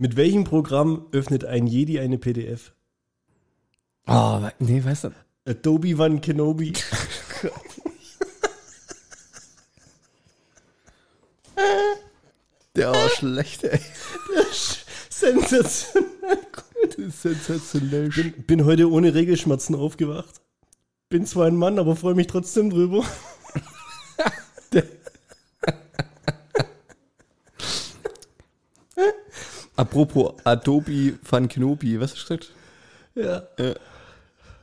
Mit welchem Programm öffnet ein Jedi eine PDF? Oh, nee, weißt du. Adobe One Kenobi. Der war schlecht, ey. Sensationell. Sensationell. Bin, bin heute ohne Regelschmerzen aufgewacht. Bin zwar ein Mann, aber freue mich trotzdem drüber. Apropos Adobe Van Kenobi, was hast du gesagt? Ja, Ja.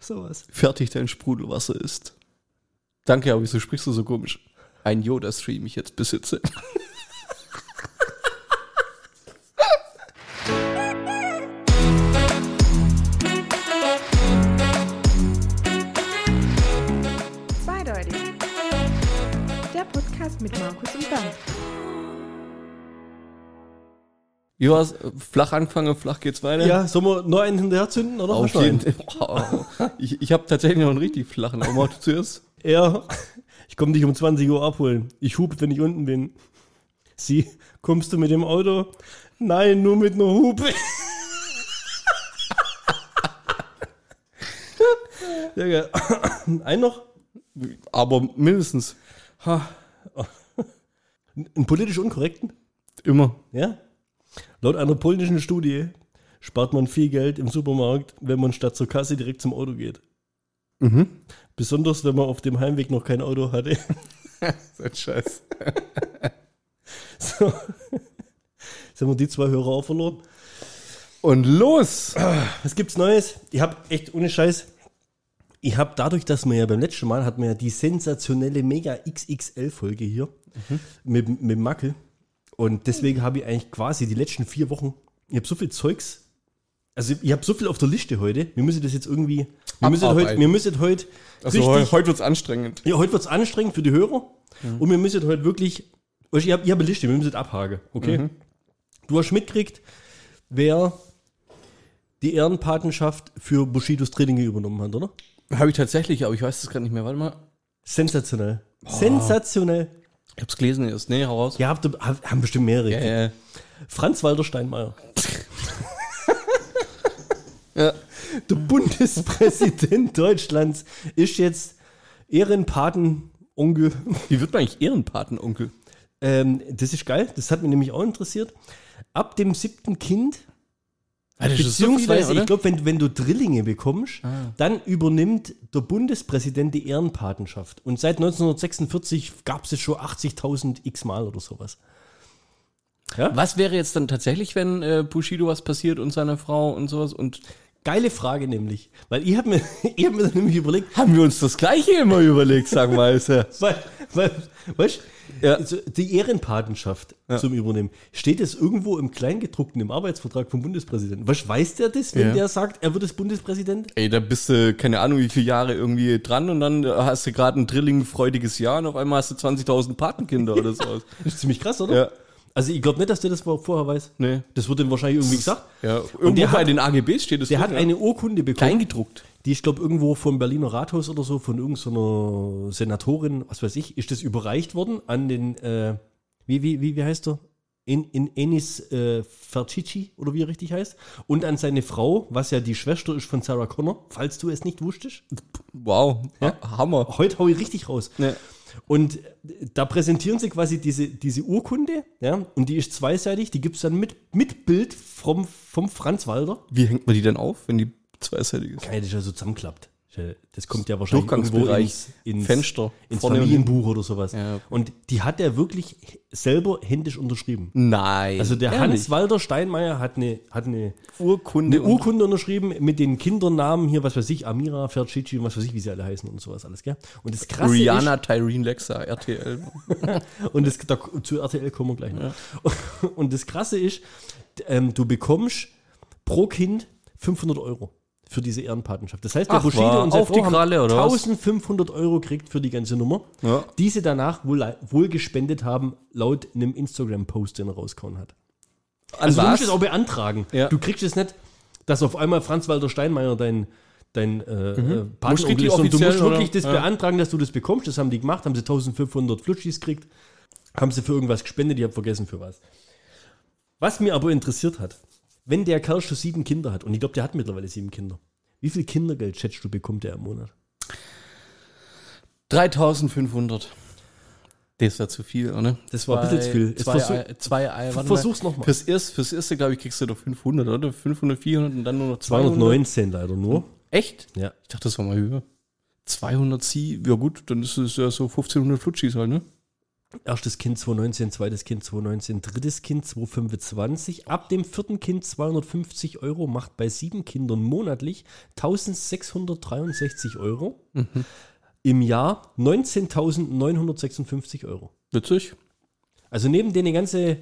sowas. Fertig dein Sprudelwasser ist. Danke, aber wieso sprichst du so komisch? Ein Yoda-Stream ich jetzt besitze. Zweideutig. Der Podcast mit Markus und Bernd. Wie war's? Flach angefangen, flach geht's weiter? Ja, sollen wir noch einen hinterher zünden, oder? Auf jeden. Ich, ich habe tatsächlich noch einen richtig flachen. Aber mach du zuerst. Ja, ich komme dich um 20 Uhr abholen. Ich hupe, wenn ich unten bin. Sie, kommst du mit dem Auto? Nein, nur mit einer Hupe. ja, geil. Ein noch? Aber mindestens. Ha. Einen politisch unkorrekten? Immer. Ja. Laut einer polnischen Studie spart man viel Geld im Supermarkt, wenn man statt zur Kasse direkt zum Auto geht. Mhm. Besonders wenn man auf dem Heimweg noch kein Auto hatte. So ein Scheiß. So. Jetzt haben wir die zwei Hörer auch verloren. Und los! Was gibt's Neues? Ich habe echt ohne Scheiß. Ich habe dadurch, dass wir ja beim letzten Mal hatten wir ja die sensationelle Mega XXL Folge hier mit, mit Mackel. Und deswegen habe ich eigentlich quasi die letzten vier Wochen, ich habe so viel Zeugs, also ich habe so viel auf der Liste heute. Wir müssen das jetzt irgendwie, wir müssen heute, wir müssen heute Also richtig, heu- heute wird's anstrengend. ja, heute wird's anstrengend für die Hörer. Und wir müssen heute wirklich, ich habe ich hab eine Liste, wir müssen abhaken, okay? Du hast mitgekriegt, wer die Ehrenpatenschaft für Bushidos Training übernommen hat, oder? Habe ich tatsächlich, aber ich weiß es gerade nicht mehr. Warte mal. Sensationell. Sensationell. Ich hab's gelesen erst. Nee, hau raus. Ja, habt haben bestimmt mehrere. Ja, ja. Franz Walter Steinmeier. Ja. Der Bundespräsident Deutschlands ist jetzt Ehrenpatenonkel. Wie wird man eigentlich Ehrenpatenonkel? Ähm, das ist geil, das hat mich nämlich auch interessiert. Ab dem siebten Kind, Ist so beziehungsweise, viele, ich glaube, wenn, wenn du Drillinge bekommst, Ah. dann übernimmt der Bundespräsident die Ehrenpatenschaft. Und seit 1946 gab es es schon 80.000 x-mal oder sowas. Was wäre jetzt dann tatsächlich, wenn äh, Bushido was passiert und seine Frau und sowas? Und Geile Frage nämlich, weil ich habe mir, ich hab mir nämlich überlegt, haben wir uns das Gleiche immer überlegt, sag mal. Ist ja. weil, weil weißt, Ja. also die Ehrenpatenschaft zum Übernehmen, steht es irgendwo im Kleingedruckten im Arbeitsvertrag vom Bundespräsidenten? Was weiß der das, wenn Ja. der sagt, er wird das Bundespräsident? Ey, da bist du, keine Ahnung, wie viele Jahre irgendwie dran und dann hast du gerade ein drilling-freudiges Jahr und auf einmal hast du 20.000 Patenkinder oder so. Das ist ziemlich krass, oder? Ja. Also ich glaube nicht, dass der das vor- vorher weiß. Nee. Das wird ihm wahrscheinlich irgendwie gesagt. Ja, Und irgendwo der bei hat- den AGBs steht es Der drin, hat ja. eine Urkunde bekommen. Kleingedruckt. Die ist, glaube irgendwo vom Berliner Rathaus oder so, von irgendeiner Senatorin, was weiß ich, ist das überreicht worden an den, äh, wie, wie, wie, wie heißt er? In, in Enis äh, Fercici, oder wie er richtig heißt. Und an seine Frau, was ja die Schwester ist von Sarah Connor, falls du es nicht wusstest. Wow, Ja? Hammer. Heute hau ich richtig raus. Ja. Und da präsentieren sie quasi diese, diese Urkunde, ja, und die ist zweiseitig, die gibt es dann mit, mit Bild vom, vom Franz Walder. Wie hängt man die denn auf, wenn die zweiseitig ist? Geil, das ist ja so zusammenklappt. Das kommt ja wahrscheinlich irgendwo ins, ins, Fenster, ins Familienbuch oder sowas. Ja. Und die hat er wirklich selber händisch unterschrieben. Nein. Also der ehrlich? Hans Walter Steinmeier hat eine, hat eine, Urkunde. eine Urkunde unterschrieben mit den Kindernamen hier, was weiß ich, Amira, Fercici und was weiß ich, wie sie alle heißen und sowas alles, gell? Und das krasse Rihanna, Tyrene Lexa, RTL. ist, und das, da, zu RTL kommen wir gleich noch. Und das krasse ist, ähm, du bekommst pro Kind 500 Euro für diese Ehrenpatenschaft. Das heißt, der Ach, Bushido war und seine die Frau haben Kralle, was? 1500 Euro kriegt für die ganze Nummer, Ja. die sie danach wohl, wohl gespendet haben, laut einem Instagram-Post, den er rausgehauen hat. Also du musst es auch beantragen. Ja. Du kriegst es nicht, dass auf einmal Franz-Walter Steinmeier dein, dein äh, äh, Musst Patenonkel ist, sondern du musst wirklich oder? das Ja. beantragen, dass du das bekommst. Das haben die gemacht, haben sie 1500 Flutschis gekriegt, haben sie für irgendwas gespendet, ich habe vergessen für was. Was mir aber interessiert hat, wenn der Kerl schon sieben Kinder hat, und ich glaube, der hat mittlerweile sieben Kinder, wie viel Kindergeld schätzt du, bekommt er im Monat? 3500. Das war zu viel, oder? Das war ein bisschen zu viel. Jetzt Zwei, versuch- Ei- zwei Ei. Versuch's nochmal. Fürs erste, fürs erste glaube ich, kriegst du doch 500, oder? 500, 400 und dann nur noch 200. 219 leider nur. Echt? Ja. Ich dachte, das war mal höher. 200 Sie, ja gut, dann ist es ja so 1500 Flutschis halt, ne? Erstes Kind 219, zweites Kind 219, drittes Kind 225. Ab dem vierten Kind 250 Euro, macht bei sieben Kindern monatlich 1663 Euro. Im Jahr 19.956 Euro. Witzig. Also neben den ganze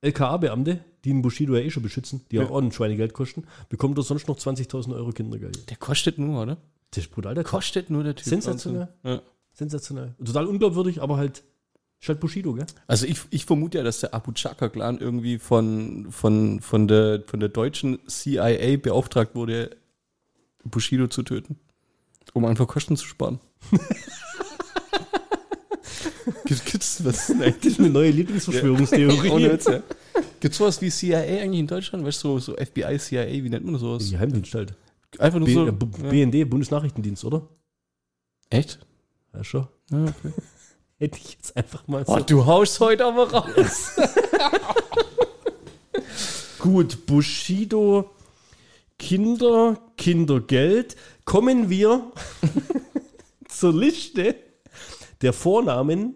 LKA-Beamte, die den Bushido ja eh schon beschützen, die Ja. auch ein Schweinegeld kosten, bekommt er sonst noch 20.000 Euro Kindergeld. Der kostet nur, oder? Das ist brutal, der Typ. Kostet nur der Typ. Sensationell. Ja. Sensationell. Total unglaubwürdig, aber halt, ist halt Bushido, gell? Also ich, ich vermute ja, dass der Abu Chaka-Clan irgendwie von, von, von, der, von der deutschen CIA beauftragt wurde, Bushido zu töten. Um einfach Kosten zu sparen. Gibt- Gibt's was? Nein, Das ist eine neue Lieblingsverschwörungstheorie. Ohne Witz, ja. Gibt's sowas wie CIA eigentlich in Deutschland? Weißt du, so, so FBI, CIA, wie nennt man sowas? Die Geheimdienst halt. Einfach nur B so. äh, B ja. BND, Bundesnachrichtendienst, oder? Echt? Ja, schon. Ja, okay. Hätte ich jetzt einfach mal so. Oh, du haust heute aber raus. Gut, Bushido, Kinder, Kindergeld. Kommen wir zur Liste der Vornamen.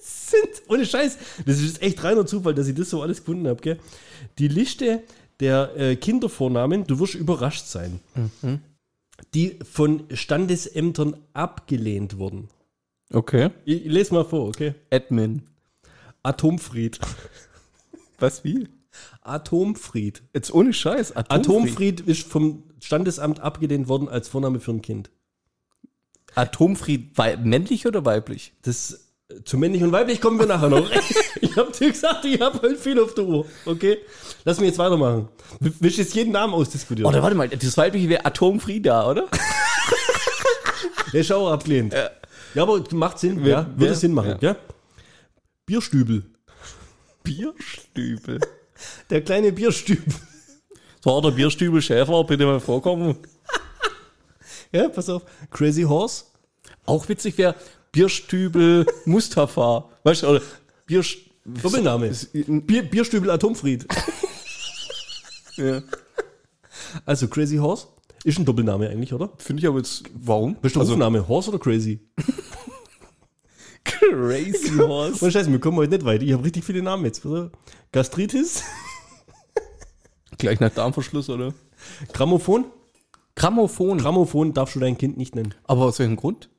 Sind, ohne Scheiß, das ist echt reiner Zufall, dass ich das so alles gefunden habe, gell? Die Liste der äh, Kindervornamen, du wirst überrascht sein, die von Standesämtern abgelehnt wurden. Okay. Ich, ich lese mal vor, okay? Admin. Atomfried. Was, wie? Atomfried. Jetzt ohne Scheiß. Atomfried ist vom Standesamt abgelehnt worden als Vorname für ein Kind. Atomfried wei- männlich oder weiblich? Das äh, zu männlich und weiblich kommen wir nachher noch. ich hab dir gesagt, ich habe heute viel auf der Uhr. Okay? Lass mich jetzt weitermachen. W- Willst du jetzt jeden Namen ausdiskutieren? Oder warte mal, das weibliche wäre Atomfrieda, oder? Der ist auch abgelehnt. Ja, aber macht Sinn. Wer- ja, würde wer- Sinn machen. Ja. Bierstübel. Bierstübel. Der kleine Bierstübel. So, der Bierstübel Schäfer, bitte mal vorkommen. Ja, pass auf. Crazy Horse. Auch witzig wäre Bierstübel Mustafa. Weißt du, oder Doppelname. Bier, Bierstübel Atomfried. Ja. Also Crazy Horse. Ist ein Doppelname eigentlich, oder? Finde ich aber jetzt, warum? Bist du Rufname? Horse oder Crazy? Crazy Horse. Und Scheiße, wir kommen heute nicht weiter. Ich habe richtig viele Namen jetzt. Auf. Gastritis. Gleich nach Darmverschluss, oder? Grammophon. Grammophon. Grammophon darfst du dein Kind nicht nennen. aber aus welchem Grund?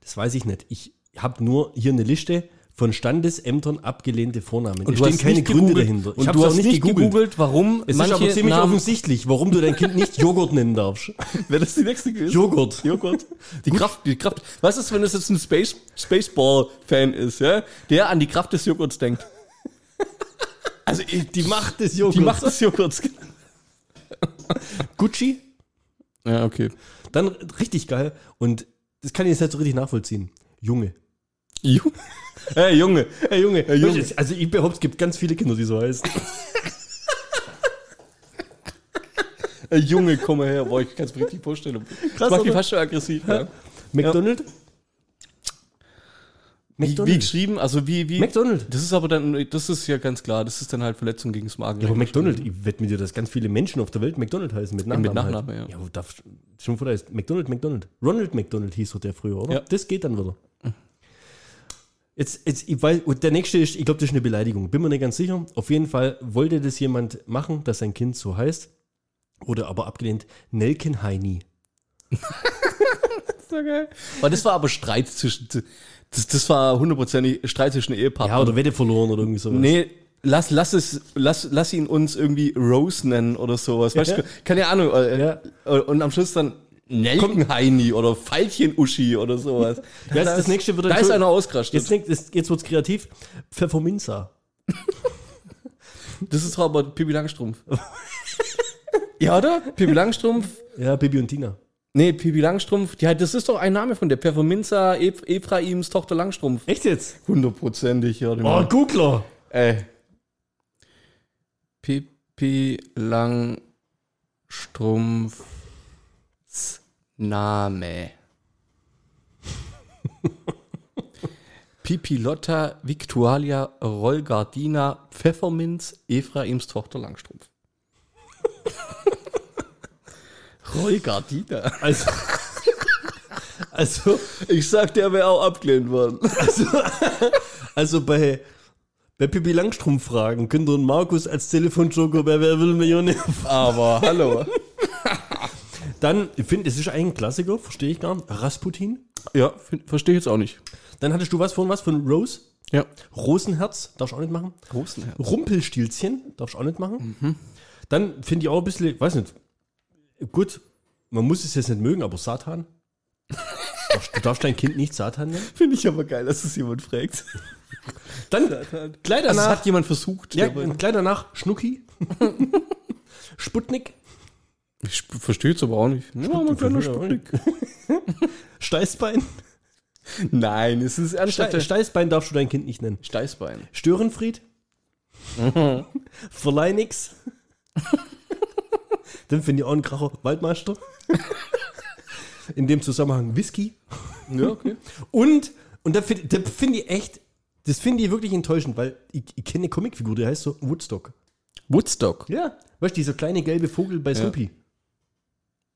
Das weiß ich nicht. Ich habe nur hier eine Liste von Standesämtern abgelehnte Vornamen. Und du stehen keine Gründe gegoogelt. dahinter. Und hab's du hast nicht gegoogelt, warum Es ist aber ziemlich Namen, offensichtlich, warum du dein Kind nicht Joghurt nennen darfst. Wäre das die nächste gewesen? Joghurt. Joghurt. Die Kraft, die Kraft. Was ist, wenn das jetzt ein Space, Spaceball-Fan ist, ja? Der an die Kraft des Joghurts denkt. Also die Macht des Joghurts. Die Macht des Joghurts. Gucci. Ja, okay. Dann richtig geil. Und das kann ich jetzt nicht so richtig nachvollziehen. Junge. Ju hey, Junge. Hey Junge. Junge. Also ich behaupte, es gibt ganz viele Kinder, die so heißen. Hey, Junge, komm mal her. Boah, ich kann es mir richtig vorstellen. Krass, mich oder? fast schon aggressiv. Ja. McDonald. Wie, wie geschrieben, also wie, wie. McDonald. Das ist aber dann, das ist ja ganz klar, das ist dann halt Verletzung gegen das Magen. Ja, aber McDonald, ich wette mit dir, dass ganz viele Menschen auf der Welt McDonald heißen mit Nachnamen. mit Nachnamen, halt. ja. Ja, darf, schon vor da ist McDonald, McDonald. Ronald McDonald hieß doch der früher, oder? Ja. Das geht dann wieder. Jetzt, jetzt, ich weiß, und der nächste ist, ich glaube, das ist eine Beleidigung. Bin mir nicht ganz sicher. Auf jeden Fall wollte das jemand machen, dass sein Kind so heißt. Wurde aber abgelehnt. Nelken Heini. so geil. Aber das war aber Streit zwischen, das, das war hundertprozentig Streit zwischen Ehepartnern. Ja, oder Wette verloren oder irgendwie sowas. Nee, lass, lass es, lass, lass ihn uns irgendwie Rose nennen oder sowas. Weißt Ja. du, keine Ahnung. äh, Ja. äh, Und am Schluss dann Nelkenheini oder Veilchen-Uschi oder sowas. Ja, jetzt das nächste wird Da ist einer ausgerastet. Jetzt, das- jetzt wird's kreativ. Pfefferminza. Das ist aber Pippi Langstrumpf. ja, oder? Pippi Langstrumpf. Ja, Bibi und Tina. Nee, Pippi Langstrumpf. Die, das ist doch ein Name von der. Pfefferminza Eph Ephraims Tochter Langstrumpf. Echt jetzt? Hundertprozentig, ja. Oh, Googler. Ey. Pi- Pippi Langstrumpfs Name. Pipilotta Victualia Rollgardina Pfefferminz Ephraims Tochter Langstrumpf. Rollgardina. Also, also, Ich sag, der wäre auch abgelehnt worden. also bei, bei Pippi Langstrumpf fragen, ihr einen Markus als Telefonjoker bei Wer will Millionär Aber hallo. Dann, ich finde, es ist eigentlich ein Klassiker, verstehe ich gar nicht. Rasputin. Ja, verstehe ich jetzt auch nicht. Dann hattest du was von was? Von Rose? Ja. Rosenherz, darfst du auch nicht machen. Rosenherz. Rumpelstilzchen, darfst du auch nicht machen. Dann finde ich auch ein bisschen, weiß nicht, gut, man muss es jetzt nicht mögen, aber Satan. Darfst- du darfst dein Kind nicht Satan nennen. Finde ich aber geil, dass es jemand fragt. Dann gleich Das danach, hat jemand versucht. ja, gleich danach Schnucki. Sputnik. Ich verstehe es aber auch nicht. Ja, kann nur Sputnik. Steißbein. Nein, es ist Ste ernsthaft. Steißbein darfst du dein Kind nicht nennen. Steißbein. Störenfried. Verleih nix. Dann finde ich auch einen Kracher. Waldmeister. In dem Zusammenhang Whisky. Ja, okay. Und, und da finde find ich echt, das finde ich wirklich enttäuschend, weil ich, ich kenne eine Comicfigur, die heißt so Woodstock. Woodstock. Ja. Weißt du, dieser kleine gelbe Vogel bei Snoopy.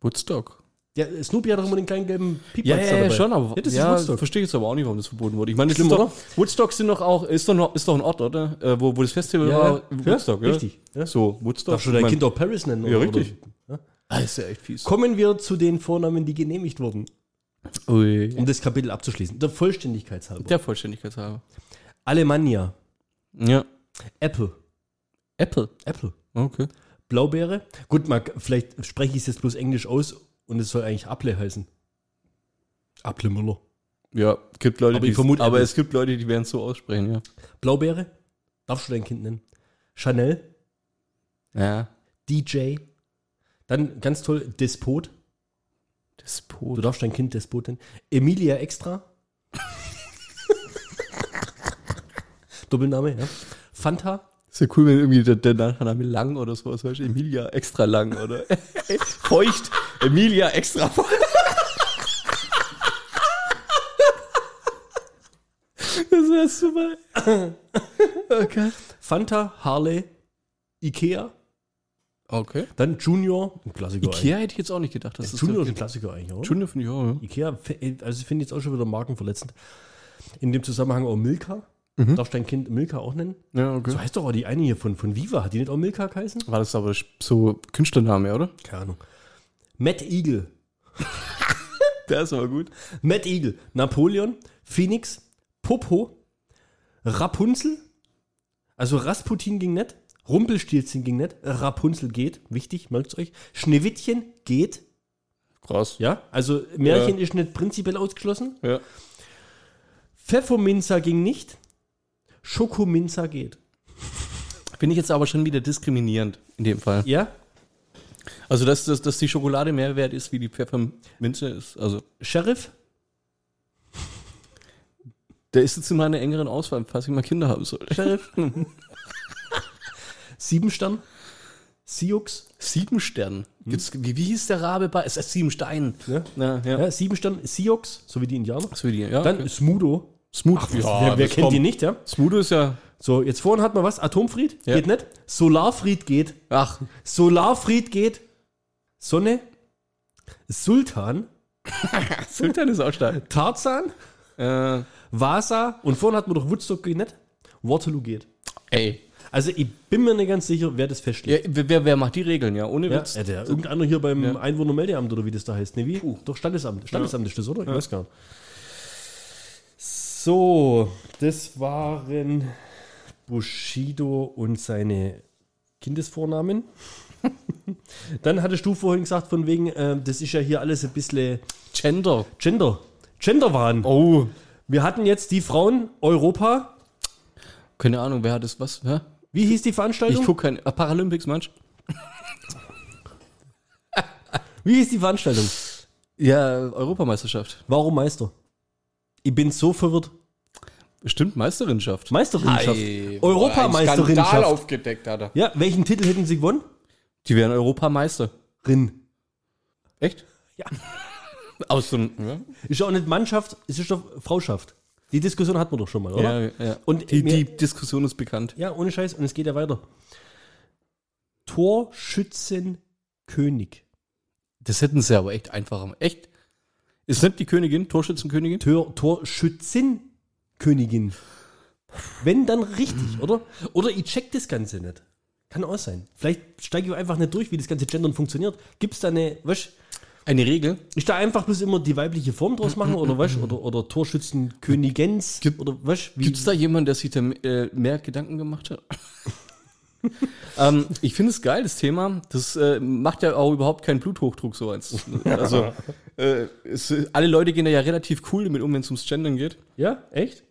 Woodstock. Der, Snoopy hat doch immer den kleinen gelben Ja, Piepmatz ja, da ja, dabei. schon, aber Ja, das ja, ist Woodstock. verstehe jetzt aber auch nicht, warum das verboten wurde. Ich meine, das Schlimm, ist doch? Woodstock sind doch auch, ist doch, noch, ist doch ein Ort, oder? Äh, wo, wo das Festival Ja, war. ja. Woodstock, ja. Richtig, ja. So, Woodstock. Darfst du dein Ich mein- Kind auch Paris nennen? Ja, oder- richtig. Oder? Ah, ist ja echt fies. Kommen wir zu den Vornamen, die genehmigt wurden, Ui. um das Kapitel abzuschließen. Der Vollständigkeit halber. Der Vollständigkeit halber. Alemannia, Ja. Apple, Apple. Apple, Okay. Blaubeere. Gut, Marc, vielleicht spreche ich es jetzt bloß Englisch aus und es soll eigentlich Apple heißen. Apple Müller. Ja, gibt Leute, Aber die vermute aber es gibt Leute, die werden es so aussprechen, ja. Blaubeere, darfst du dein Kind nennen. Chanel, Ja. DJ. Dann ganz toll, Despot. Du Despot. darfst dein Kind Despot nennen. Emilia Extra. Doppelname, ja. Fanta. Ist ja cool, wenn irgendwie der, der Nachname lang oder sowas, weißt du, Emilia extra lang oder feucht, Emilia extra feucht. Das wäre super. Okay. Fanta, Harley, Ikea. Okay. Dann Junior, ein Klassiker. Ikea hätte ich jetzt auch nicht gedacht. Dass eigentlich. das Junior ist ein Klassiker eigentlich, oder? Junior finde ich auch, ja. Ikea, also ich finde jetzt auch schon wieder markenverletzend. In dem Zusammenhang auch Milka. Mhm. Darfst dein Kind Milka auch nennen? Ja, okay. So heißt doch auch die eine hier von, von Viva. Hat die nicht auch Milka geheißen? War das aber so Künstlername, oder? Keine Ahnung. Matt Eagle. Der ist aber gut. Matt Eagle. Napoleon. Phoenix. Popo. Rapunzel. Also Rasputin ging nicht. Rumpelstilzchen ging nicht. Rapunzel geht. Wichtig, merkt euch. Schneewittchen geht. Krass. Ja, also Märchen ist nicht prinzipiell ausgeschlossen. Ja. Pfefferminzer ging nicht. Schokominzer geht. Finde ich jetzt aber schon wieder diskriminierend in dem Fall. Ja, Also, dass, dass, dass die Schokolade mehr wert ist, wie die Pfefferminze ist. Also, Sheriff, der ist jetzt in meiner engeren Auswahl, falls ich mal Kinder haben soll. Sheriff. Siebenstern, Siux, Sieben Stern. Gibt's, wie, wie hieß der Rabe bei? Es ist sieben Stein. ja. Ja, ja. ja, Siebenstern, Sioux, so wie die Indianer. Was für die? Ja, Dann okay. Smudo. Smooth. wer wer kennt die nicht, ja? Smudo ist ja. So, jetzt vorhin hat man was? Atomfried? Ja. Geht nicht. Solarfried geht. Ach, Solarfried geht. Sonne. Sultan. Sultan ist auch stark. Tarzan. Äh, Vasa. Und vorhin hat man doch Woodstock geht nicht. Waterloo geht. ey. Also ich bin mir nicht ganz sicher, wer das Ja, festlegt. wer, wer macht die Regeln, ja? Ohne Ja, Witz. ja, der, irgendein anderer hier beim Ja. Einwohnermeldeamt oder wie das da heißt. Ne, wie? Doch, Standesamt. Standesamt ist das, oder? Ich weiß gar nicht. So, das waren Bushido und seine Kindesvornamen. Dann hattest du vorhin gesagt, von wegen, äh, das ist ja hier alles ein bisschen Gender. Gender. Genderwahn. Oh. Wir hatten jetzt die Frauen Europa. Keine Ahnung, wer hat das was? Hä? Wie hieß die Veranstaltung? Ich gucke kein. Äh, Paralympics, manch? Wie hieß die Veranstaltung? Ja, Europameisterschaft. Warum Meister? Ich bin so verwirrt. Stimmt. Hey, Europameisterschaft. Skandal aufgedeckt hat er. Ja, welchen Titel hätten sie gewonnen? Die wären Europameister. Rin. Echt? Ja. Aus so einem, ja? Ist ja auch nicht Mannschaft, es ist doch Frauschaft. Die Diskussion hatten wir doch schon mal, oder? Ja, ja. Und die, mir- die Diskussion ist bekannt. Ja, ohne Scheiß. Und es geht ja weiter. Torschützenkönig. Das hätten sie aber echt einfacher. Echt? Ist nicht die Königin, Torschützenkönigin? Tor, Torschützenkönigin. Wenn, dann richtig, oder? Oder ich check das Ganze nicht. Kann auch sein. Vielleicht steige ich einfach nicht durch, wie das ganze Gendern funktioniert. Gibt es da eine, weißt Eine Regel? ist da einfach bloß immer die weibliche Form draus machen oder was? Oder, oder Torschützenkönigens? oder was? Wie- Gibt es da jemanden, der sich da äh, mehr Gedanken gemacht hat? ähm, ich finde es geil, das Thema. Das äh, macht ja auch überhaupt keinen Bluthochdruck so eins. Also, äh, es, alle Leute gehen da ja relativ cool damit um, wenn es ums Gendern geht. Ja, echt?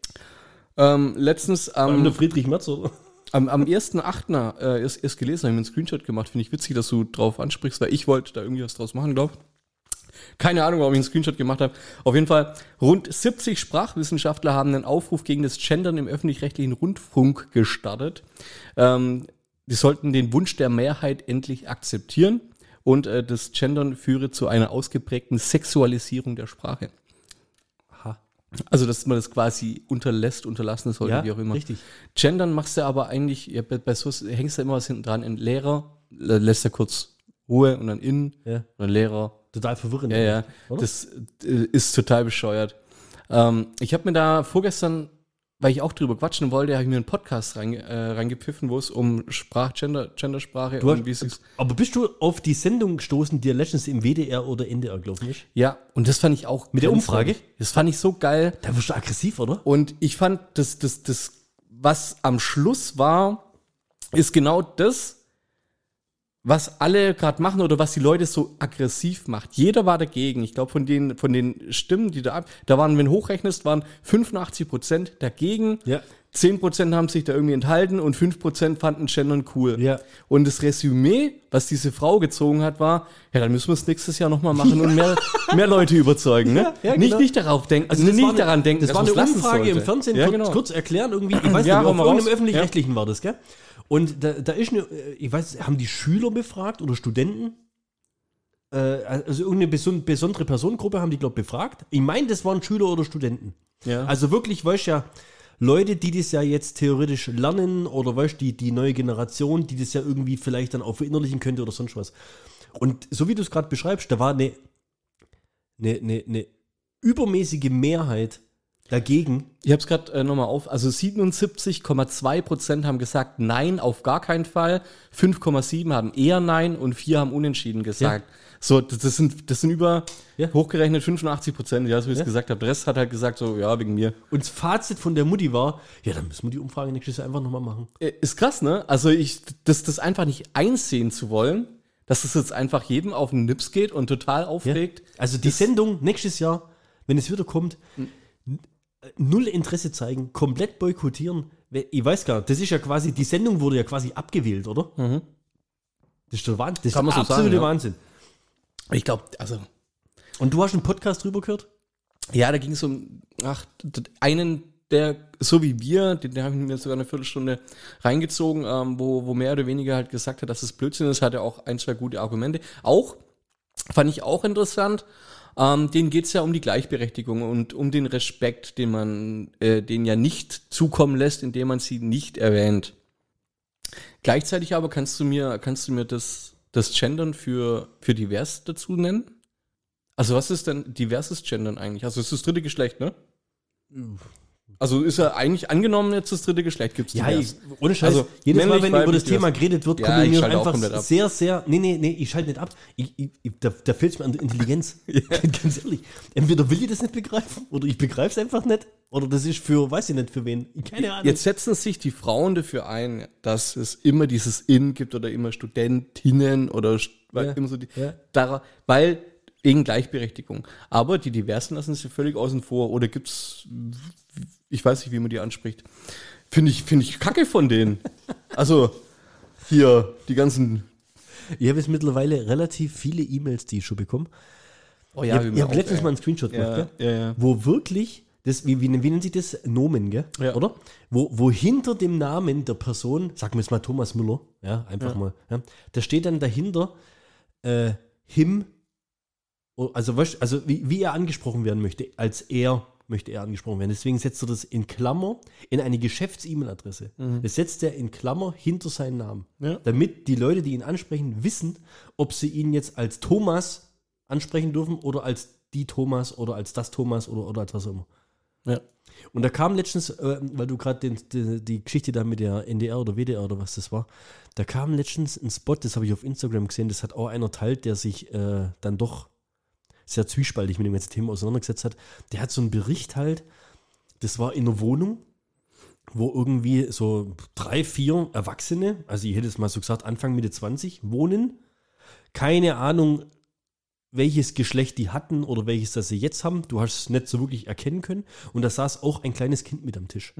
Ähm, letztens am, Friedrich Merz, oder? am, am 1.8. Äh, erst, erst gelesen, habe ich mir einen Screenshot gemacht. Finde ich witzig, dass du drauf ansprichst, weil ich wollte da irgendwie was draus machen, glaube keine Ahnung, warum ich einen Screenshot gemacht habe. Auf jeden Fall, rund 70 Sprachwissenschaftler haben einen Aufruf gegen das Gendern im öffentlich-rechtlichen Rundfunk gestartet. Ähm, die sollten den Wunsch der Mehrheit endlich akzeptieren und äh, das Gendern führe zu einer ausgeprägten Sexualisierung der Sprache. Aha. Also, dass man das quasi unterlässt, unterlassen sollte, Ja, wie auch immer. richtig. Gendern machst du aber eigentlich, ja, bei, bei so hängst du immer was hinten dran. Ein Lehrer lässt er kurz Ruhe und dann in, Ja. und ein Lehrer Total verwirrend. ja, ja. Oder? Das äh, ist total bescheuert. Ähm, ich habe mir da vorgestern, weil ich auch drüber quatschen wollte, habe ich mir einen Podcast reinge äh, reingepfiffen, wo es um Sprach, Gender, Gendersprache Du und wie es ist. aber bist du auf die Sendung gestoßen, die ja letztens im WDR oder NDR gelaufen ist? Ja, und das fand ich auch. Mit der. Umfrage? Das fand ich so geil. Da wirst du aggressiv, oder? Und ich fand, das, das, das, was am Schluss war, ist genau das, was alle gerade machen oder was die Leute so aggressiv macht. Jeder war dagegen. Ich glaube, von den, von den Stimmen, die da ab, da waren, wenn du hochrechnest, waren 85 Prozent dagegen. Ja. 10 Prozent haben sich da irgendwie enthalten und 5 Prozent fanden Gendern cool. Ja. Und das Resümee, was diese Frau gezogen hat, war, ja, dann müssen wir es nächstes Jahr nochmal machen und mehr, mehr Leute überzeugen. Ne? Ja, ja, nicht, genau. nicht darauf denken, also das nicht eine- daran denken, Das dass war eine Umfrage im. Fernsehen, Ja, kurz, genau. kurz erklären irgendwie. Ich weiß Ja, nicht, hau auf irgendeinem. Öffentlich-Rechtlichen war das, gell? Und da, da ist eine, äh, ich weiß, haben die Schüler befragt oder Studenten? Äh, also irgendeine beson besondere Personengruppe haben die, glaube ich, befragt. Ich meine, das waren Schüler oder Studenten. Ja. Also wirklich, weißt du ja, Leute, die das ja jetzt theoretisch lernen oder weißt du, die, die neue Generation, die das ja irgendwie vielleicht dann auch verinnerlichen könnte oder sonst was. Und so wie du es gerade beschreibst, da war eine, eine, eine, eine übermäßige Mehrheit dagegen. Ich habe es gerade äh, nochmal auf. Also 77,2 Prozent haben gesagt Nein, auf gar keinen Fall. 5,7 haben eher Nein und 4 haben Unentschieden gesagt. So, das, das sind das sind über Ja. hochgerechnet 85 Prozent, ja, so wie ich es Ja. gesagt habe. Der Rest hat halt gesagt so, ja, wegen mir. Und das Fazit von der Mutti war, ja, dann müssen wir die Umfrage nächstes Jahr einfach nochmal machen. Äh, Ist krass, ne? Also ich, das, das einfach nicht einsehen zu wollen, dass es jetzt einfach jedem auf den Nips geht und total Ja? aufregt. Also die Sendung nächstes Jahr, wenn es wieder kommt, äh, null Interesse zeigen, komplett boykottieren. Ich weiß gar nicht, das ist ja quasi, die Sendung wurde ja quasi abgewählt, oder? Das ist der Wahnsinn. Das Kann ist so der absolute sagen, ja. Wahnsinn. Ich glaube, also Und du hast einen Podcast drüber gehört? Ja, da ging es um ach, einen, der so wie wir, den, den habe ich mir sogar eine Viertelstunde reingezogen, ähm, wo, wo mehr oder weniger halt gesagt hat, dass es Blödsinn ist, hatte auch ein, zwei gute Argumente. Auch, fand ich auch interessant, ähm, denen geht's ja um die Gleichberechtigung und um den Respekt, den man äh, den ja nicht zukommen lässt, indem man sie nicht erwähnt. Gleichzeitig aber kannst du mir, kannst du mir das, das Gendern für, für divers dazu nennen? Also was ist denn diverses Gendern eigentlich? Also es ist das dritte Geschlecht, ne? Also ist ja eigentlich angenommen jetzt das dritte Geschlecht gibt's Ja, divers. ich, ohne Scheiß. Also, jedes Mal, wenn über das Thema geredet wird, Ja, kommen auch einfach sehr, sehr, nee, nee, nee, ich schalte nicht ab. Ich, ich, da, da fehlt es mir an der Intelligenz. Ganz ehrlich. Entweder will ich das nicht begreifen oder ich begreife es einfach nicht oder das ist für, weiß ich nicht für wen. Keine Ahnung. Jetzt setzen sich die Frauen dafür ein, dass es immer dieses In gibt oder immer Studentinnen oder Ja, immer so die, ja. dara- weil wegen Gleichberechtigung. Aber die Diversen lassen sich völlig außen vor oder gibt's, ich weiß nicht, wie man die anspricht. Finde ich, finde ich kacke von denen. Also, hier, die ganzen, Ich habe jetzt mittlerweile relativ viele E-Mails, die ich schon bekomme. oh ich habe hab letztens mal einen Screenshot gemacht, ja, ja, ja. wo wirklich, das, wie, wie, wie nennt sich das? Nomen, gell? Ja. Oder? Wo, wo hinter dem Namen der Person, sagen wir jetzt mal Thomas Müller, ja, einfach Ja. mal, ja, da steht dann dahinter äh, him, also, weißt, also wie, wie er angesprochen werden möchte, als er möchte er angesprochen werden. Deswegen setzt er das in Klammer in eine Geschäfts-E-Mail-Adresse. Das setzt er in Klammer hinter seinen Namen. Ja. Damit die Leute, die ihn ansprechen, wissen, ob sie ihn jetzt als Thomas ansprechen dürfen oder als die Thomas oder als das Thomas oder, oder als was auch immer. Ja. Und da kam letztens, äh, weil du gerade die, die Geschichte da mit der NDR oder WDR oder was das war, da kam letztens ein Spot, das habe ich auf Instagram gesehen, das hat auch einer teilt, der sich äh, dann doch sehr zwiespaltig mit dem ganzen Thema auseinandergesetzt hat. Der hat so einen Bericht halt, das war in einer Wohnung, wo irgendwie so drei, vier Erwachsene, also ich hätte es mal so gesagt, Anfang Mitte 20, wohnen. Keine Ahnung, welches Geschlecht die hatten oder welches das sie jetzt haben. Du hast es nicht so wirklich erkennen können. Und da saß auch ein kleines Kind mit am Tisch.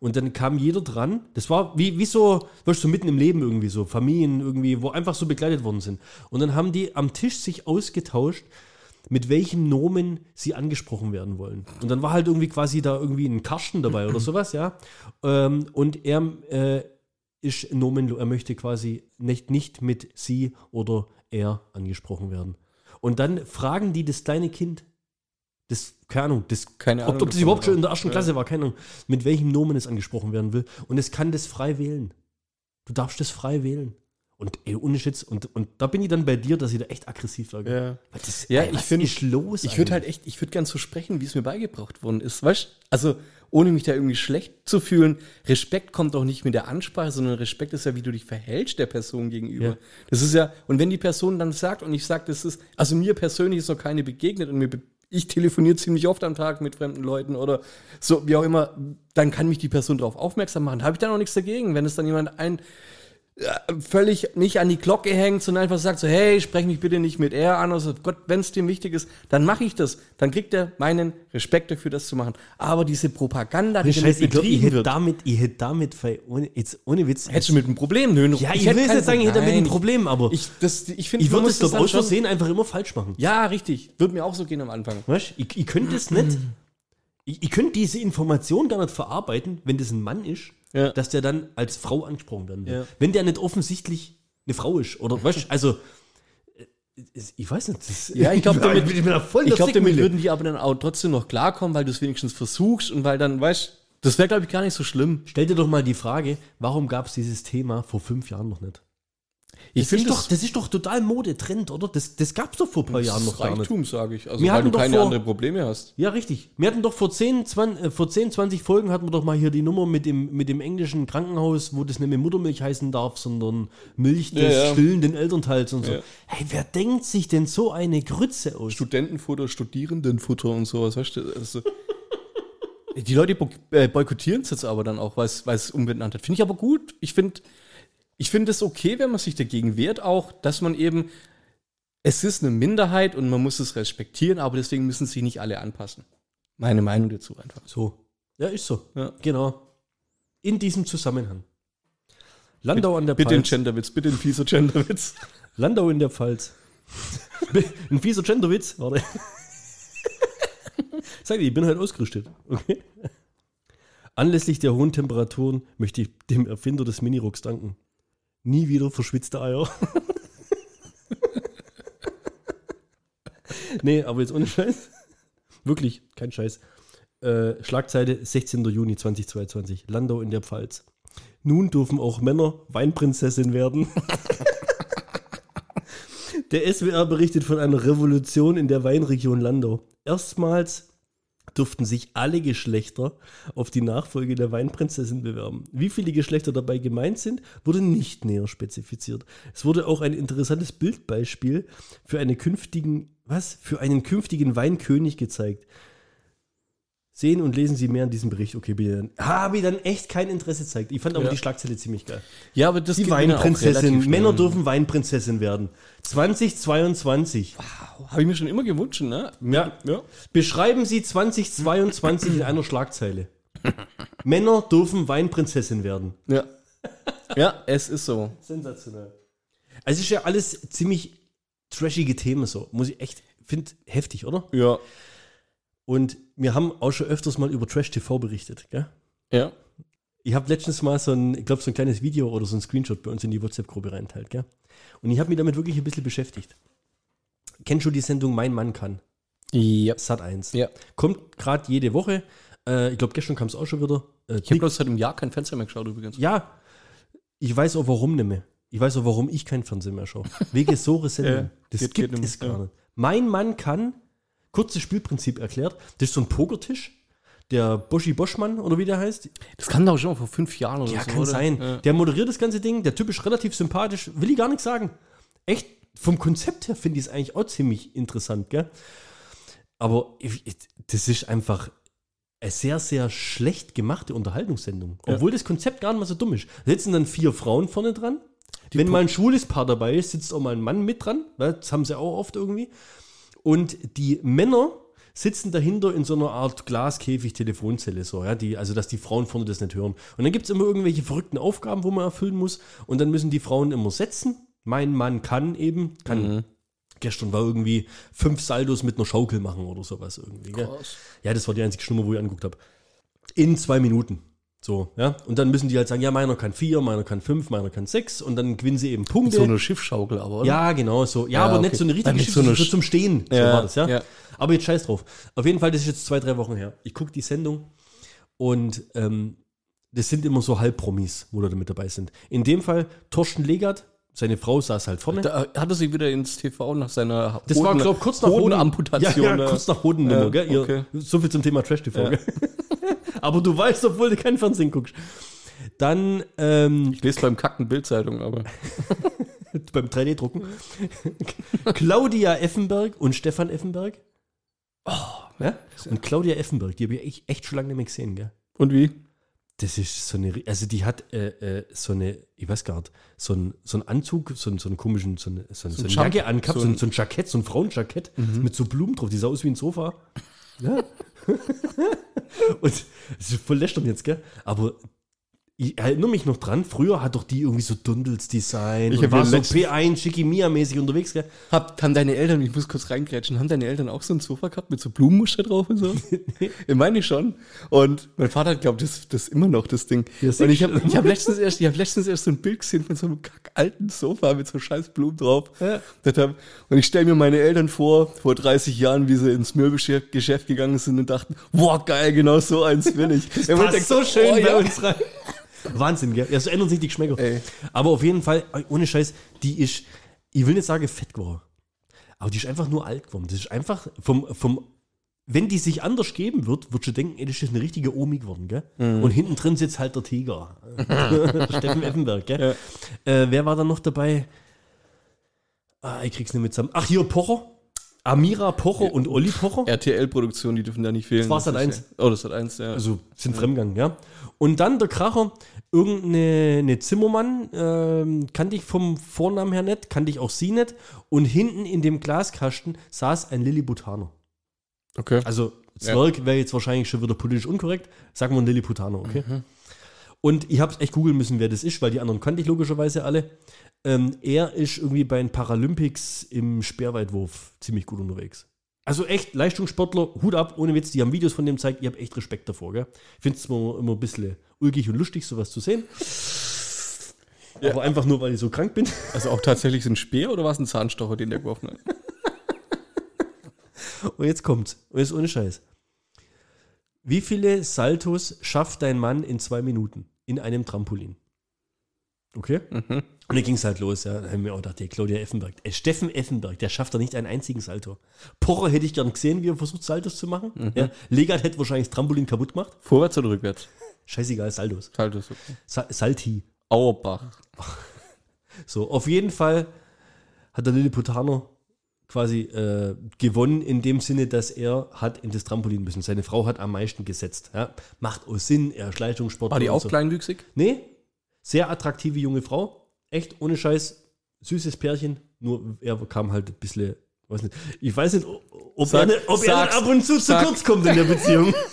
Und dann kam jeder dran. Das war wie, wie so, weißt du, mitten im Leben irgendwie so, Familien irgendwie, wo einfach so begleitet worden sind. Und dann haben die am Tisch sich ausgetauscht, mit welchem Nomen sie angesprochen werden wollen. Und dann war halt irgendwie quasi da irgendwie ein Karsten dabei oder sowas, ja. Ähm, und er äh, ist nomenlos, er möchte quasi nicht, nicht mit sie oder er angesprochen werden. Und dann fragen die das kleine Kind, das, keine Ahnung, das, Keine ob, Ahnung ob das davon, überhaupt schon in der ersten Ja. Klasse war, keine Ahnung, mit welchem Nomen es angesprochen werden will. Und es kann das frei wählen. Du darfst das frei wählen. Und ey, ohne Schitz, und, und da bin ich dann bei dir, dass ich da echt aggressiv sage. Ja. Das, Ja, ey, ich was find- ist los? Ich würde halt echt, ich würde gern so sprechen, wie es mir beigebracht worden ist. Weißt Also, ohne mich da irgendwie schlecht zu fühlen, Respekt kommt auch nicht mit der Ansprache, sondern Respekt ist ja, wie du dich verhältst der Person gegenüber. Ja. Das ist ja, und wenn die Person dann sagt, und ich sage, das ist, also mir persönlich ist noch keine begegnet und mir, ich telefoniere ziemlich oft am Tag mit fremden Leuten oder so, wie auch immer, dann kann mich die Person darauf aufmerksam machen. Da habe ich dann auch nichts dagegen, wenn es dann jemand ein, völlig nicht an die Glocke hängt, sondern einfach sagt so, hey, sprech mich bitte nicht mit er an. Also Gott, wenn es dem wichtig ist, dann mache ich das. Dann kriegt er meinen Respekt dafür, das zu machen. Aber diese Propaganda, die Ohne damit Scheiß, ich glaube, ich hätte damit, ich hätte damit, ohne, jetzt, ohne Witz. hättest du mit einem Problem. Nö, ja, ich, hätte will jetzt sagen, ich hätte damit ein Problem, aber Ich, das, ich finde, ich würde es, glaube aus schon- Versehen einfach immer falsch machen. Ja, richtig. Wird mir auch so gehen am Anfang. Weißt du, ich, ich könnte es nicht, ich, ich könnte diese Information gar nicht verarbeiten, wenn das ein Mann ist, Ja. dass der dann als Frau angesprochen werden will. Ja. Wenn der nicht offensichtlich eine Frau ist, oder weißt also, äh, ich weiß nicht. Das, Ja, ich glaube, damit, bin mir da voll in ich der glaub, damit würden die aber dann auch trotzdem noch klarkommen, weil du es wenigstens versuchst und weil dann, weißt das wäre, glaube ich, gar nicht so schlimm. Stell dir doch mal die Frage, warum gab es dieses Thema vor fünf Jahren noch nicht? Ich Das, finde ist doch, das ist doch total Modetrend, oder? Das, das gab es doch vor ein paar Jahren noch gar nicht. Reichtum, sage ich. Also, Wir weil du keine vor- anderen Probleme hast. Ja, richtig. Wir hatten doch vor 10, 20, äh, vor 10, 20 Folgen hatten wir doch mal hier die Nummer mit dem, mit dem englischen Krankenhaus, wo das nicht mehr Muttermilch heißen darf, sondern Milch des Ja, ja. stillenden Elternteils und so. Ja. Hey, wer denkt sich denn so eine Grütze aus? Studentenfutter, Studierendenfutter und sowas, weißt du? Also, die Leute äh, boykottieren es jetzt aber dann auch, weil es weil es umbenannt hat. Finde ich aber gut. Ich finde ich finde es okay, wenn man sich dagegen wehrt, auch, dass man eben, es ist eine Minderheit und man muss es respektieren, aber deswegen müssen sich nicht alle anpassen. Meine Meinung dazu einfach. So. Ja, ist so. Ja. Genau. In diesem Zusammenhang. Landau an der Bitte ein Pfalz. Genderwitz, bitte ein fieser Genderwitz. Landau in der Pfalz. ein fieser Genderwitz, warte. Sag dir, ich bin halt ausgerüstet. Okay. Anlässlich der hohen Temperaturen möchte ich dem Erfinder des Minirucks danken. Nie wieder verschwitzte Eier. nee, aber jetzt ohne Scheiß. Wirklich, kein Scheiß. Äh, Schlagzeile 16. Juni 2022. Landau in der Pfalz. Nun dürfen auch Männer Weinprinzessin werden. Der SWR berichtet von einer Revolution in der Weinregion Landau. Erstmals durften sich alle Geschlechter auf die Nachfolge der Weinprinzessin bewerben. Wie viele Geschlechter dabei gemeint sind, wurde nicht näher spezifiziert. Es wurde auch ein interessantes Bildbeispiel für einen künftigen, was? Für einen künftigen Weinkönig gezeigt. Sehen und lesen Sie mehr in diesem Bericht. Okay, bitte. Habe ich dann echt kein Interesse gezeigt. Ich fand aber Ja. die Schlagzeile ziemlich geil. Ja, aber das Die Weinprinzessin. Männer dürfen Weinprinzessin werden. 2022. Habe ich mir schon immer gewünscht, ne? Ja. Ja. Beschreiben Sie 2022 in einer Schlagzeile. Männer dürfen Weinprinzessin werden. Ja. Ja, es ist so. Sensationell. Also es ist ja alles ziemlich trashige Themen so. Muss ich echt, finde heftig, oder? Ja. Und wir haben auch schon öfters mal über Trash TV berichtet, gell? Ja. Ich habe letztens mal so ein, ich glaube, so ein kleines Video oder so ein Screenshot bei uns in die WhatsApp-Gruppe reinteilt, gell? Und ich habe mich damit wirklich ein bisschen beschäftigt. Kennst du die Sendung Mein Mann kann? Ja. Sat 1. Ja. Kommt gerade jede Woche. Äh, ich glaube, gestern kam es auch schon wieder. Äh, Ich habe bloß seit einem Jahr kein Fenster mehr geschaut übrigens. ja, ich weiß auch warum nicht mehr. Ich weiß auch, warum ich kein Fernsehen mehr schaue. Wegen so einer Sendung. Ja, das geht- gibt geht es gar ja. nicht. Mein Mann kann, kurzes Spielprinzip erklärt, das ist so ein Pokertisch. Der Boschi Boschmann oder wie der heißt, Das kann doch schon vor fünf Jahren oder Ja, so. kann oder? sein. Ja. Der moderiert das ganze Ding. Der Typ ist relativ sympathisch. Will ich gar nichts sagen. Echt, vom Konzept her finde ich es eigentlich auch ziemlich interessant, gell? Aber ich, ich, das ist einfach eine sehr, sehr schlecht gemachte Unterhaltungssendung. Obwohl das Konzept gar nicht mal so dumm ist. Da sitzen dann vier Frauen vorne dran. Wenn mal ein schwules Paar dabei ist, sitzt auch mal ein Mann mit dran. Das haben sie auch oft irgendwie. Und die Männer sitzen dahinter in so einer Art Glaskäfig-Telefonzelle, so, ja, die, also dass die Frauen vorne das nicht hören. Und dann gibt es immer irgendwelche verrückten Aufgaben, wo man erfüllen muss. Und dann müssen die Frauen immer setzen. Mein Mann kann eben, kann. Gestern war irgendwie fünf Saldos mit einer Schaukel machen oder sowas irgendwie. Krass. Ja, das war die einzige Nummer, wo ich angeguckt habe. In zwei Minuten. So, ja. Und dann müssen die halt sagen, ja, meiner kann vier, meiner kann fünf, meiner kann sechs. Und dann gewinnen sie eben Punkte. So eine Schiffschaukel aber, oder? Ja, genau so. Ja, Ja, aber okay. nicht so eine richtige Geschichte, so eine so, Sch- zum Stehen. So Ja, war das, ja? ja. Aber jetzt scheiß drauf. Auf jeden Fall, das ist jetzt zwei, drei Wochen her. Ich gucke die Sendung und ähm, das sind immer so Halbpromis, wo da mit dabei sind. In dem Fall Torsten Legert, seine Frau saß halt vorne. Da hat er sich wieder ins TV nach seiner das war, glaube ich, kurz nach Hoden- Hodenamputation. Ja, ja, kurz nach Hodennummer, Ja, gell? Ihr, okay. So viel zum Thema Trash-TV, gell? Aber du weißt, obwohl du kein Fernsehen guckst. Dann ähm, Ich lese beim Kacken Bildzeitung, aber. beim 3D-Drucken. Claudia Effenberg und Stefan Effenberg. Oh, ja? Und Claudia Effenberg, die habe ich echt, echt schon lange nicht mehr gesehen, gell? Und wie? Das ist so eine, also die hat äh, äh, so eine, ich weiß gar nicht, so ein, so ein Anzug, so, ein, so einen komischen, so, eine, so, ein, so eine Jump- Jacke angehabt, so so, ein, ein- so ein Jackett, so ein Frauenjackett mit so Blumen drauf, die sah aus wie ein Sofa. Ja. Und es ist voll lästern jetzt, gell? Aber ich erinnere mich noch dran, früher hat doch die irgendwie so Dundels Design Ich und war so letztens- P1 Schickimia-mäßig unterwegs, gell? Hab, haben deine Eltern, ich muss kurz reingrätschen, haben deine Eltern auch so ein Sofa gehabt mit so Blumenmuster drauf und so? ich meine schon. Und mein Vater glaubt, das, das ist immer noch das Ding. Ja, und ich habe ich hab letztens, erst- ich hab letztens erst so ein Bild gesehen von so einem kack alten Sofa mit so scheiß Blumen drauf. Ja. Das und ich stelle mir meine Eltern vor, vor 30 Jahren, wie sie ins Möbelgeschäft Geschäft gegangen sind und dachten, boah, geil, genau so eins will ich. Man denkt so schön oh, bei ja. uns rein. Wahnsinn, gell? Ja, so ändern sich die Geschmäcker. Ey. Aber auf jeden Fall, ohne Scheiß, die ist, ich will nicht sagen fett geworden, aber die ist einfach nur alt geworden. Das ist einfach vom, vom wenn die sich anders geben wird, würdest du denken, ey, das ist eine richtige Omi geworden, gell? Mhm. Und hinten drin sitzt halt der Tiger. Steffen Effenberg, gell? Äh, wer war da noch dabei? Ah, ich krieg's nicht mit zusammen. Ach, hier Pocher. Amira Pocher und Olli Pocher. RTL-Produktion, die dürfen da nicht fehlen. Das war Sat.1. ja- Oh, das hat eins, ja. Also sind Fremdgang, ja. Und dann der Kracher, irgendeine eine Zimmermann, ähm, kannte ich vom Vornamen her nicht, kannte ich auch sie nicht. Und hinten in dem Glaskasten saß ein Lilliputaner. okay. Also Zwerg wäre jetzt wahrscheinlich schon wieder politisch unkorrekt. Sagen wir ein Lilliputaner, okay? Und ich habe es echt googeln müssen, wer das ist, weil die anderen kannte ich logischerweise alle. Ähm, er ist irgendwie bei den Paralympics im Speerweitwurf ziemlich gut unterwegs. Also echt Leistungssportler, Hut ab, ohne Witz, die haben Videos von dem gezeigt, ich habe echt Respekt davor, gell? Ich finde es immer, immer ein bisschen ulkig und lustig, sowas zu sehen. Aber einfach nur, weil ich so krank bin. Also auch tatsächlich so ein Speer oder war es ein Zahnstocher, den der geworfen hat? Und jetzt kommt's. Und jetzt ohne Scheiß. Wie viele Saltos schafft dein Mann in zwei Minuten in einem Trampolin? Okay? Und dann ging's halt los, ja. Da haben wir auch gedacht, der Claudia Effenberg. Äh, Steffen Effenberg, der schafft doch nicht einen einzigen Salto. Pocher hätte ich gern gesehen, wie er versucht, Saltos zu machen. Ja. Legat hätte wahrscheinlich das Trampolin kaputt gemacht. Vorwärts oder rückwärts? Scheißegal, Saldos. Halt das okay. Sa Salti. Auerbach. So, auf jeden Fall hat der Lilliputaner quasi äh, gewonnen in dem Sinne, dass er hat in das Trampolin müssen. Seine Frau hat am meisten gesetzt. Ja. Macht auch Sinn, er ist Leistungssportler. War die auch so. kleinwüchsig? Nee, sehr attraktive junge Frau. Echt, ohne Scheiß, süßes Pärchen. Nur er kam halt ein bisschen, weiß nicht, ich weiß nicht, ob, Sag- er, ob er ab und zu zu sag. kurz kommt in der Beziehung.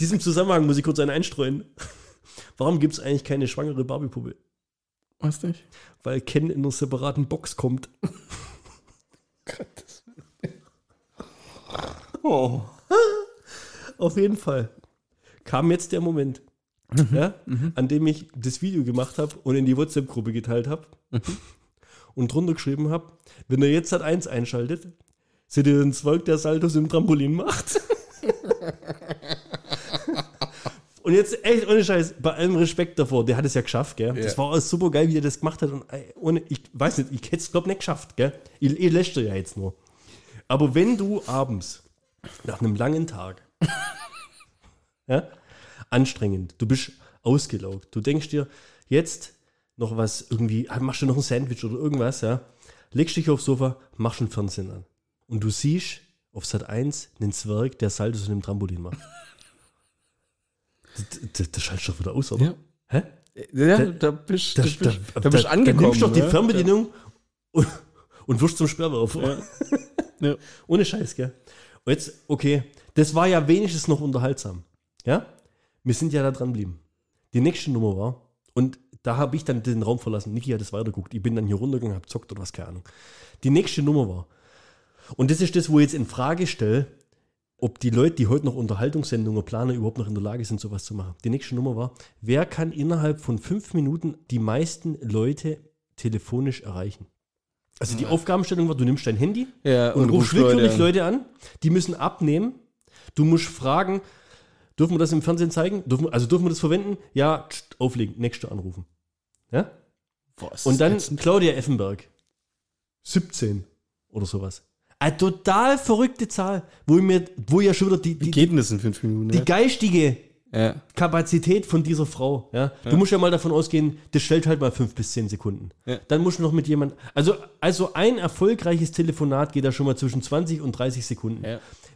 Diesem Zusammenhang muss ich kurz einen einstreuen. Warum gibt es eigentlich keine schwangere Barbie-Puppe? Weiß nicht. Weil Ken in einer separaten Box kommt. Oh. Auf jeden Fall kam jetzt der Moment, ja, an dem ich das Video gemacht habe und in die WhatsApp-Gruppe geteilt habe und drunter geschrieben habe, wenn ihr jetzt Sat 1 einschaltet, seht ihr den Zwerg, der Saltos im Trampolin macht. Und jetzt echt ohne Scheiß, bei allem Respekt davor, der hat es ja geschafft, gell? Das war auch super geil, wie er das gemacht hat. Und ey, ohne, ich weiß nicht, ich hätte es, glaube nicht geschafft, gell? Ich, ich lässt ja jetzt nur. Aber wenn du abends, nach einem langen Tag, ja, anstrengend, du bist ausgelaugt, du denkst dir, jetzt noch was irgendwie, ah, machst du noch ein Sandwich oder irgendwas, ja, legst dich aufs Sofa, machst einen Fernsehen an. Und du siehst auf Sat 1 einen Zwerg, der Saltos in einem Trampolin macht. Das, du doch wieder aus, oder? Ja. Hä? Ja, Da- da bist Da, da, da, bist, da angekommen. Nimmst du doch die? Fernbedienung und, und wirst zum Sperrwerfer. Ja. Ohne Scheiß, gell? Und jetzt, okay, das war ja wenigstens noch unterhaltsam. Ja? Wir sind ja da dran geblieben. Die nächste Nummer war, und da habe ich dann den Raum verlassen. Niki hat das weitergeguckt. Ich bin dann hier runtergegangen, hab zockt oder was, keine Ahnung. Die nächste Nummer war, und das ist das, wo ich jetzt in Frage stelle, ob die Leute, die heute noch Unterhaltungssendungen planen, überhaupt noch in der Lage sind, sowas zu machen. Die nächste Nummer war, wer kann innerhalb von fünf Minuten die meisten Leute telefonisch erreichen? Also die Aufgabenstellung war, du nimmst dein Handy Ja, und, und rufst rufst Leute willkürlich an. Leute an. Die müssen abnehmen. Du musst fragen, dürfen wir das im Fernsehen zeigen? Dürfen, also dürfen wir das verwenden? Ja, tsch, auflegen, nächste anrufen. Ja? Boah, ist Und dann. Claudia Effenberg. 17 oder sowas. Eine total verrückte Zahl, wo ich mir, wo ja schon wieder die, Wie die, geht denn das in fünf Minuten? die geistige ja. Kapazität von dieser Frau. Ja? Du musst ja mal davon ausgehen, das stellt halt mal fünf bis zehn Sekunden. Dann musst du noch mit jemand. Also, also ein erfolgreiches Telefonat geht da schon mal zwischen 20 und 30 Sekunden.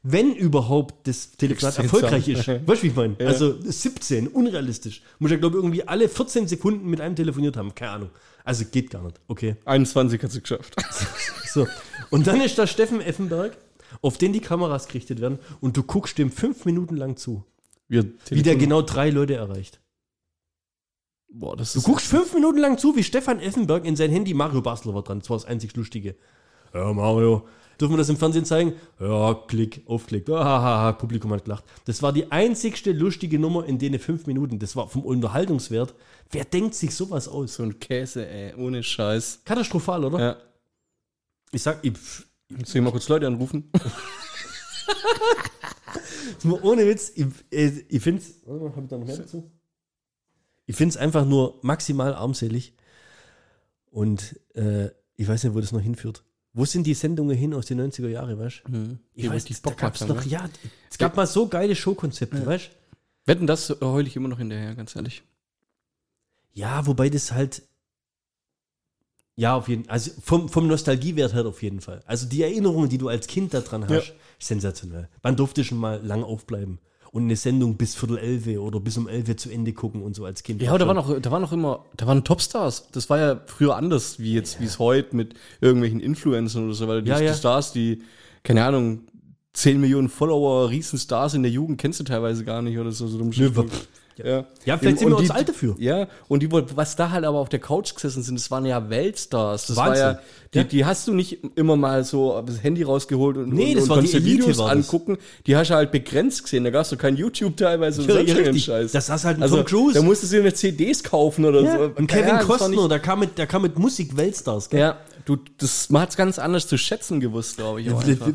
Wenn überhaupt das Telefonat erfolgreich ist. Weißt du, wie ich meine? Also 17, unrealistisch. Muss ja, glaube ich, irgendwie alle 14 Sekunden mit einem telefoniert haben. Keine Ahnung. Also geht gar nicht. Okay. 21 hat sie geschafft. So. Und dann ist da Steffen Effenberg, auf den die Kameras gerichtet werden und du guckst dem fünf Minuten lang zu, Wir wie der genau drei Leute erreicht. Boah, das Du ist guckst fünf Minuten lang zu, wie Stefan Effenberg in sein Handy Mario Basler war dran. Das war das einzig Lustige. Ja, Mario. Dürfen wir das im Fernsehen zeigen? Ja, Klick, aufklick. Ah, ha, ha, Publikum hat gelacht. Das war die einzigste lustige Nummer in denen fünf Minuten. Das war vom Unterhaltungswert. Wer denkt sich sowas aus? so ein Käse, ey, ohne Scheiß. Katastrophal, oder? Ja. Ich sag, ich, Soll ich mal kurz Leute anrufen? Ohne Witz, ich, ich, ich finde es. Ich da noch mehr dazu? Ich finde es einfach nur maximal armselig. Und äh, ich weiß nicht, wo das noch hinführt. Wo sind die Sendungen hin aus den 90er Jahren, weißt du? Mhm. Ich weiß, richtig da Bock gab's gehabt haben, noch, ne? ja, es gab mal so geile Showkonzepte, weißt du? Wetten, das äh, heul ich immer noch hinterher, ganz ehrlich. Ja, wobei das halt. Ja, auf jeden Fall. Also vom, vom Nostalgiewert her auf jeden Fall. Also die Erinnerungen, die du als Kind daran hast, Ja. sensationell. Wann durfte schon mal lang aufbleiben? Und eine Sendung bis Viertel elf oder bis um elf zu Ende gucken und so als Kind. Ja, da waren noch, da waren noch immer, da waren Topstars. Das war ja früher anders, wie jetzt, wie es heute mit irgendwelchen Influencern oder so, weil die, Ja, ja. die Stars, die, keine Ahnung, 10 Millionen Follower, Riesenstars in der Jugend kennst du teilweise gar nicht oder so. so Nö, wa- ja. Ja, vielleicht sind wir uns die- alt dafür. Ja, und die, was da halt aber auf der Couch gesessen sind, das waren ja Weltstars. Das war Wahnsinn. ja, die, Ja. die hast du nicht immer mal so das Handy rausgeholt und, Nee, und, das und war die konntest dir Elite Videos war angucken. Die hast du halt begrenzt gesehen. Da gab es doch kein YouTube teilweise Ja, ja, richtig. Scheiß. Das saß halt ein also, Tom Cruise. Da musstest du dir eine CDs kaufen oder Ja, so. und Kevin Ja, war Costner, der kam mit, kam mit Musik Weltstars. Gell? ja, du, das, man hat es ganz anders zu schätzen gewusst, glaube ich.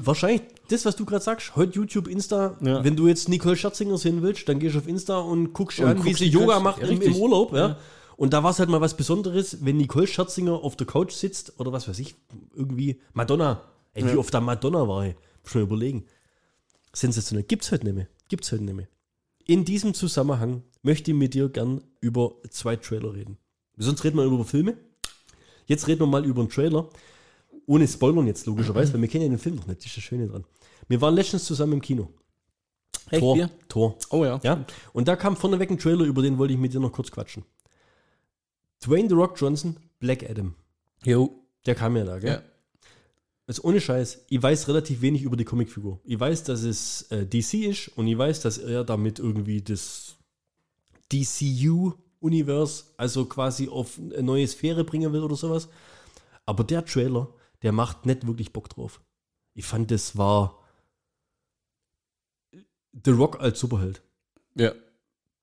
Wahrscheinlich das, was du gerade sagst, heute YouTube, Insta, Ja. wenn du jetzt Nicole Scherzinger sehen willst, dann gehst du auf Insta und guckst Und an, wie guckst sie die Yoga macht ja, im, im. Urlaub. Ja. Und da war es halt mal was Besonderes, wenn Nicole Scherzinger auf der Couch sitzt oder was weiß ich, irgendwie Madonna. Ey, wie oft da Madonna war, ey. Schon überlegen. Sensationell. Gibt's heute nicht mehr. Gibt's heute nicht mehr. In diesem Zusammenhang möchte ich mit dir gern über zwei Trailer reden. Sonst reden wir über Filme. Jetzt reden wir mal über einen Trailer. Ohne Spoilern jetzt logischerweise, weil wir kennen ja den Film noch nicht. Das ist das Schöne dran. Wir waren letztens zusammen im Kino. Echt, Tor. wir? Tor. Oh ja. Ja. Und da kam vorneweg ein Trailer, über den wollte ich mit dir noch kurz quatschen. Dwayne The Rock Johnson, Black Adam. Jo. Der kam ja da, gell? Ja. Also ohne Scheiß, ich weiß relativ wenig über die Comicfigur. Ich weiß, dass es äh, DC ist und ich weiß, dass er damit irgendwie das DCU-Universe, also quasi auf eine neue Sphäre bringen will oder sowas. Aber der Trailer, der macht nicht wirklich Bock drauf. Ich fand, das war The Rock als Superheld. Ja.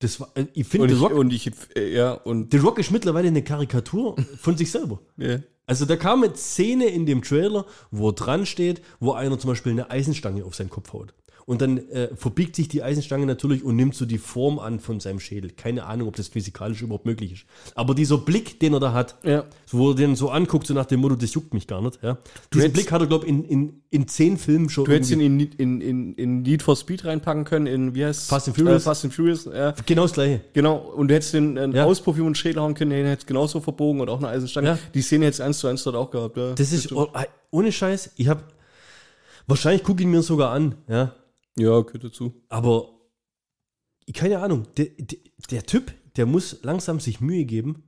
Das war, äh, ich finde, The Rock, und ich, äh, ja, und, The Rock ist mittlerweile eine Karikatur von sich selber. ja. Also da kam eine Szene in dem Trailer, wo dran steht, wo einer zum Beispiel eine Eisenstange auf seinen Kopf haut. Und dann äh, verbiegt sich die Eisenstange natürlich und nimmt so die Form an von seinem Schädel. Keine Ahnung, ob das physikalisch überhaupt möglich ist. Aber dieser Blick, den er da hat, Ja. so, wo er den so anguckt, so nach dem Motto, das juckt mich gar nicht. Ja. Diesen Blick hat er, glaube ich, in, in, in zehn Filmen schon. Du hättest ihn in, in, in, in Need for Speed reinpacken können, in, wie heißt Fast and Furious. Äh, Fast and Furious, ja. genau das gleiche. Genau, und du hättest den äh, Ja. Auspuff über den Schädel hauen können, den hättest genauso verbogen und auch eine Eisenstange. Ja. Die Szene hättest eins zu eins dort auch gehabt. Ja. Das ist oh, ohne Scheiß. Ich habe wahrscheinlich gucke ich ihn mir sogar an, ja. Ja, gehört dazu. Aber keine Ahnung. Der, der, der Typ, der muss langsam sich Mühe geben.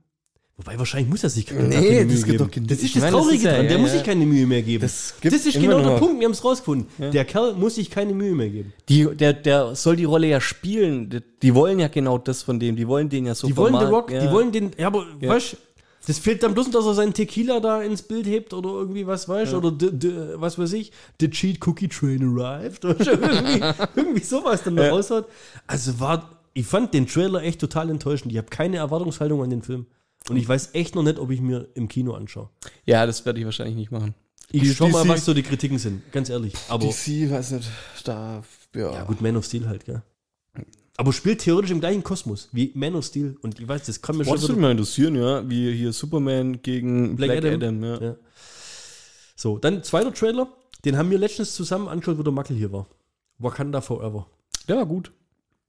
Wobei wahrscheinlich muss er sich keine, Nee, keine das Mühe gibt geben. doch gen- das ist ich das meine, das Traurige ist ja- dran. Der ja, muss ja. sich keine Mühe mehr geben. Das Das, gibt ist genau der. Punkt. Wir haben es rausgefunden. Der Kerl muss sich keine Mühe mehr geben. Die, der, der soll die Rolle ja spielen. Die, die wollen ja genau das von dem. Die wollen den ja so Die wollen The Rock, ja. die wollen den. Ja, aber Ja. weißt du, das fehlt dann bloß, dass er seinen Tequila da ins Bild hebt oder irgendwie was, weißt du, oder d, d, was weiß ich, the cheat cookie train arrived. Du, irgendwie, irgendwie sowas dann da Ja. raushaut. Also war, ich fand den Trailer echt total enttäuschend. Ich habe keine Erwartungshaltung an den Film. Und ich weiß echt noch nicht, ob ich mir im Kino anschaue. Ja, das werde ich wahrscheinlich nicht machen. Ich Die- schau mal, DC was so die Kritiken sind, ganz ehrlich. Aber DC, weiß nicht, da, ja. ja, gut, Man of Steel halt, gell. Aber spielt theoretisch im gleichen Kosmos wie Man of Steel. Und ich weiß, das kann mir Boah, schon das würde mich mal interessieren, ja, wie hier Superman gegen Black Black, Adam. Adam, ja. Ja. So, dann zweiter Trailer, den haben wir letztens zusammen angeschaut, wo der Mackel hier war. Wakanda Forever. Der war gut.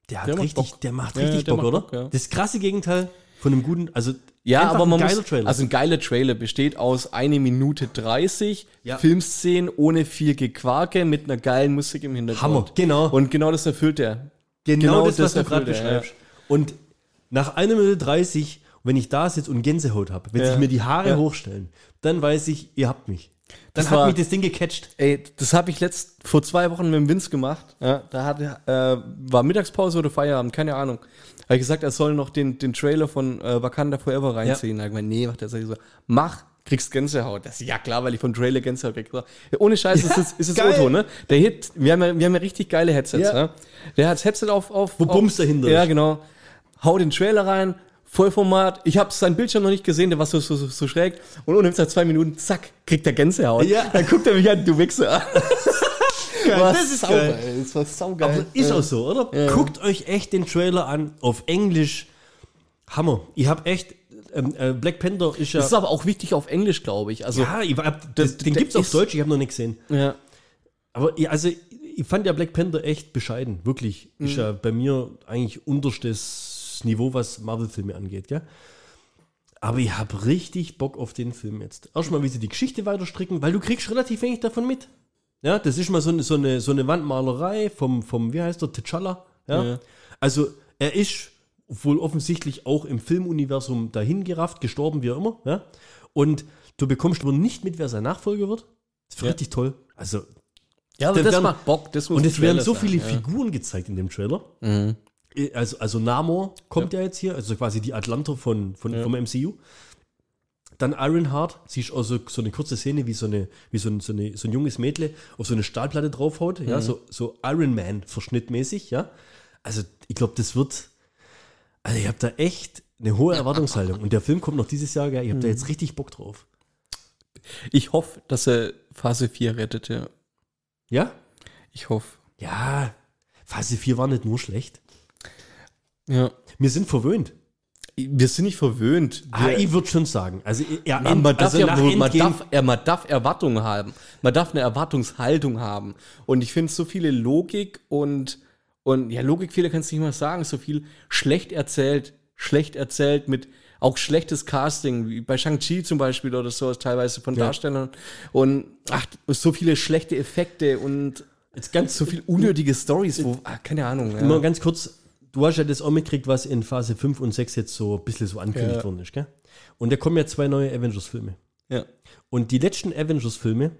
Der hat Der macht richtig, Bock. der macht Ja, richtig der Bock, macht oder? Bock, ja. Das krasse Gegenteil von einem guten, also Ja, aber man ein geiler muss, Trailer. also ein geiler Trailer besteht aus 1 Minute 30 Ja. Filmszenen ohne viel Gequake mit einer geilen Musik im Hintergrund. Hammer, genau. Und genau das erfüllt er. Genau, genau das, was das du gerade er, beschreibst. Und nach einer Minute 30, wenn ich da sitze und Gänsehaut habe, wenn Ja. sich mir die Haare Ja. hochstellen, dann weiß ich, ihr habt mich. Dann Das hat war- mich das Ding gecatcht. Ey, das habe ich letzt vor zwei Wochen mit dem Vince gemacht. Ja, da hat, äh, war Mittagspause oder Feierabend, keine Ahnung. Habe ich gesagt, er soll noch den, den Trailer von äh, Wakanda Forever reinziehen. Da hab ich gemeint, nee, macht er so, mach, kriegst Gänsehaut. Das ist ja klar, weil ich vom Trailer Gänsehaut krieg. Ja, ohne Scheiß, ist es, ist es geil. Otto, ne? Der Hit, wir haben ja, wir haben ja richtig geile Headsets, Ja. ja. Der hat das Headset auf, auf. Wo auf, Bums dahinter Ja, genau. Hau den Trailer rein, Vollformat. Ich habe seinen Bildschirm noch nicht gesehen, der war so, so, so, so schräg. Und ohne nach zwei Minuten, zack, kriegt er Gänsehaut. Ja. Dann guckt er mich an, du Wichser. War das ist saugeil. geil. Das war saugeil. Aber ist auch so, oder? Ja. Guckt euch echt den Trailer an, auf Englisch. Hammer. Ich habe echt, ähm, äh, Black Panther ist ja. Das ist aber auch wichtig auf Englisch, glaube ich. Also, ja, ich hab, das, den der gibt's auf ist- Deutsch, ich habe noch nicht gesehen. ja. Aber ich, also, ich fand ja Black Panther echt bescheiden, wirklich. Ist Mhm. ja bei mir eigentlich unterstes Niveau, was Marvel-Filme angeht, gell? Aber ich habe richtig Bock auf den Film jetzt. Erstmal, wie sie die Geschichte weiterstricken, weil du kriegst relativ wenig davon mit. Ja, das ist mal so eine, so eine, so eine Wandmalerei vom, vom, wie heißt der, T'Challa. Ja? Ja. Also, er ist wohl offensichtlich auch im Filmuniversum dahin gerafft, gestorben, wie auch immer. Ja? Und du bekommst aber nicht mit, wer sein Nachfolger wird. Das ist Ja. richtig toll. Also, ja, aber das werden- macht Bock. Das muss und es werden so sein, viele ja. Figuren gezeigt in dem Trailer. Mhm. Also, also Namor kommt ja. jetzt hier, also quasi die Atlanter von, von, vom MCU. Dann Ironheart, siehst auch so, so eine kurze Szene, wie so, eine, wie so, ein, so, eine, so ein junges Mädle auf so eine Stahlplatte draufhaut, Mhm. ja, so, so Iron Man verschnittmäßig, ja. Also ich glaube, das wird, also ich habe da echt eine hohe Erwartungshaltung. Und der Film kommt noch dieses Jahr, gell? ich habe da Mhm. jetzt richtig Bock drauf. Ich hoffe, dass er Phase 4 rettet, ja. Ja? Ich hoffe. Ja, Phase 4 war nicht nur schlecht. Ja. Wir sind verwöhnt. Wir sind nicht verwöhnt. Ah, Wir- ich würde schon sagen. Also, ja, Man, man, darf ja, man, darf, man darf Erwartungen haben. Man darf eine Erwartungshaltung haben. Und ich finde so viele Logik und, und ja, Logikfehler kannst du nicht mal sagen. So viel schlecht erzählt, schlecht erzählt mit auch schlechtes Casting, wie bei Shang-Chi zum Beispiel oder so, teilweise von Ja. Darstellern. Und ach, so viele schlechte Effekte und Jetzt ganz so viel unnötige Stories, wo, ah, keine Ahnung. Mal Ja. ganz kurz, du hast ja das auch mitgekriegt, was in Phase 5 und 6 jetzt so ein bisschen so angekündigt Ja. worden ist, gell? Und da kommen ja zwei neue Avengers-Filme. ja. Und die letzten Avengers-Filme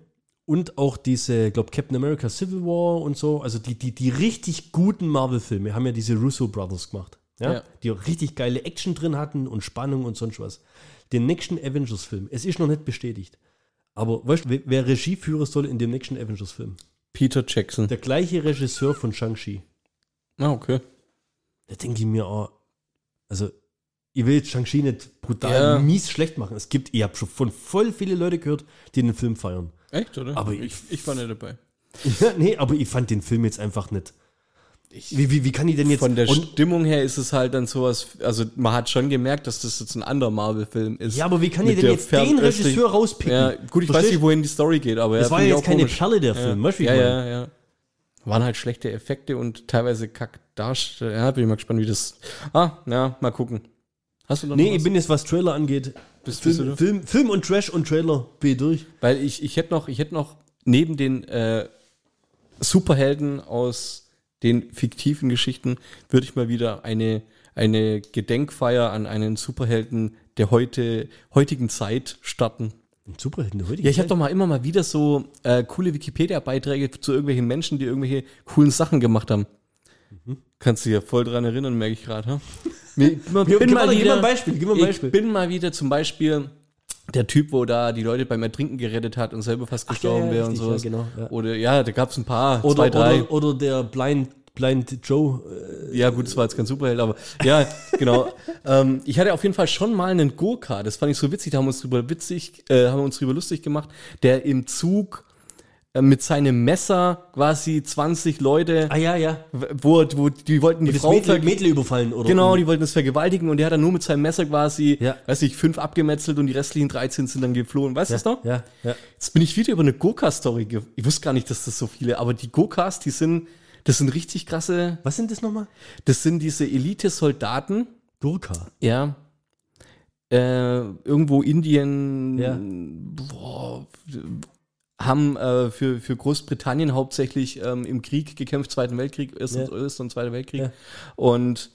und auch diese, glaube Captain America Civil War und so, also die, die, die richtig guten Marvel-Filme haben ja diese Russo Brothers gemacht. Ja? Ja. Die auch richtig geile Action drin hatten und Spannung und sonst was. Den nächsten Avengers-Film, es ist noch nicht bestätigt. Aber weißt du, wer- Regie führen soll in dem nächsten Avengers-Film? Peter Jackson. Der gleiche Regisseur von Shang-Chi. Ah, okay. Da denke ich mir auch, also ich will jetzt Shang-Chi nicht brutal Ja. mies schlecht machen. Es gibt, ich habe schon von voll viele Leute gehört, die den Film feiern. Echt, oder? Aber ich, ich war nicht dabei. Ja, nee, aber ich fand den Film jetzt einfach nicht. Wie, wie, wie kann ich denn jetzt Von der und, Stimmung her ist es halt dann sowas, also man hat schon gemerkt, dass das jetzt ein anderer Marvel-Film ist. Ja, aber wie kann ich denn jetzt den Regisseur rauspicken? Ja, gut, ich weiß nicht, wohin die Story geht, aber Das ja, war ja jetzt keine komisch. Perle, der ja. Film. Ja, meine? ja, ja. Waren halt schlechte Effekte und teilweise kack darstellen. Ja, bin ich mal gespannt, wie das. Ah, ja, mal gucken. Hast du noch Nee, was? ich bin jetzt, was Trailer angeht, Bist- bist Film, du- Film, Film und Trash und Trailer ich durch. Weil ich, ich hätte noch, ich hätte noch neben den äh, Superhelden aus den fiktiven Geschichten, würde ich mal wieder eine, eine Gedenkfeier an einen Superhelden der heute, heutigen Zeit starten. Superhelden der heutigen Ja, ich habe doch mal immer mal wieder so äh, coole Wikipedia-Beiträge zu irgendwelchen Menschen, die irgendwelche coolen Sachen gemacht haben. Kannst du dich ja voll dran erinnern, merke ich gerade. Bin gib mal- ein Beispiel, gib mal ein Beispiel. Ich bin mal wieder zum Beispiel der Typ, wo da die Leute beim Ertrinken gerettet hat und selber fast gestorben ja, wäre und sowas. ja, genau, ja. Oder ja, da gab es ein paar, Oder, zwei, drei. oder, oder der Blind, Blind Joe. äh, Ja, gut, das war jetzt kein Superheld, aber ja, genau. ähm, ich hatte auf jeden Fall schon mal einen Gurka, das fand ich so witzig, da haben wir uns drüber witzig, äh, haben wir uns drüber lustig gemacht, der im Zug mit seinem Messer quasi 20 Leute, Ah ja, ja. wo, wo die wollten die Frau Mädel, Mädel überfallen, oder? Genau, die wollten das vergewaltigen und der hat dann nur mit seinem Messer quasi, Ja. weiß ich, fünf abgemetzelt und die restlichen 13 sind dann geflohen. Weißt du das noch? Ja, ja. Jetzt bin ich wieder über eine Gurka-Story. Ich wusste gar nicht, dass das so viele, aber die Gurkas, die sind, das sind richtig krasse, Was sind das nochmal? das sind diese Elite-Soldaten, Gurka. ja. Äh, irgendwo Indien Ja. boah, haben äh, für, für Großbritannien hauptsächlich ähm, im Krieg gekämpft, Zweiten Weltkrieg, Erster Ja. Erster und Zweiter Weltkrieg. Ja. Und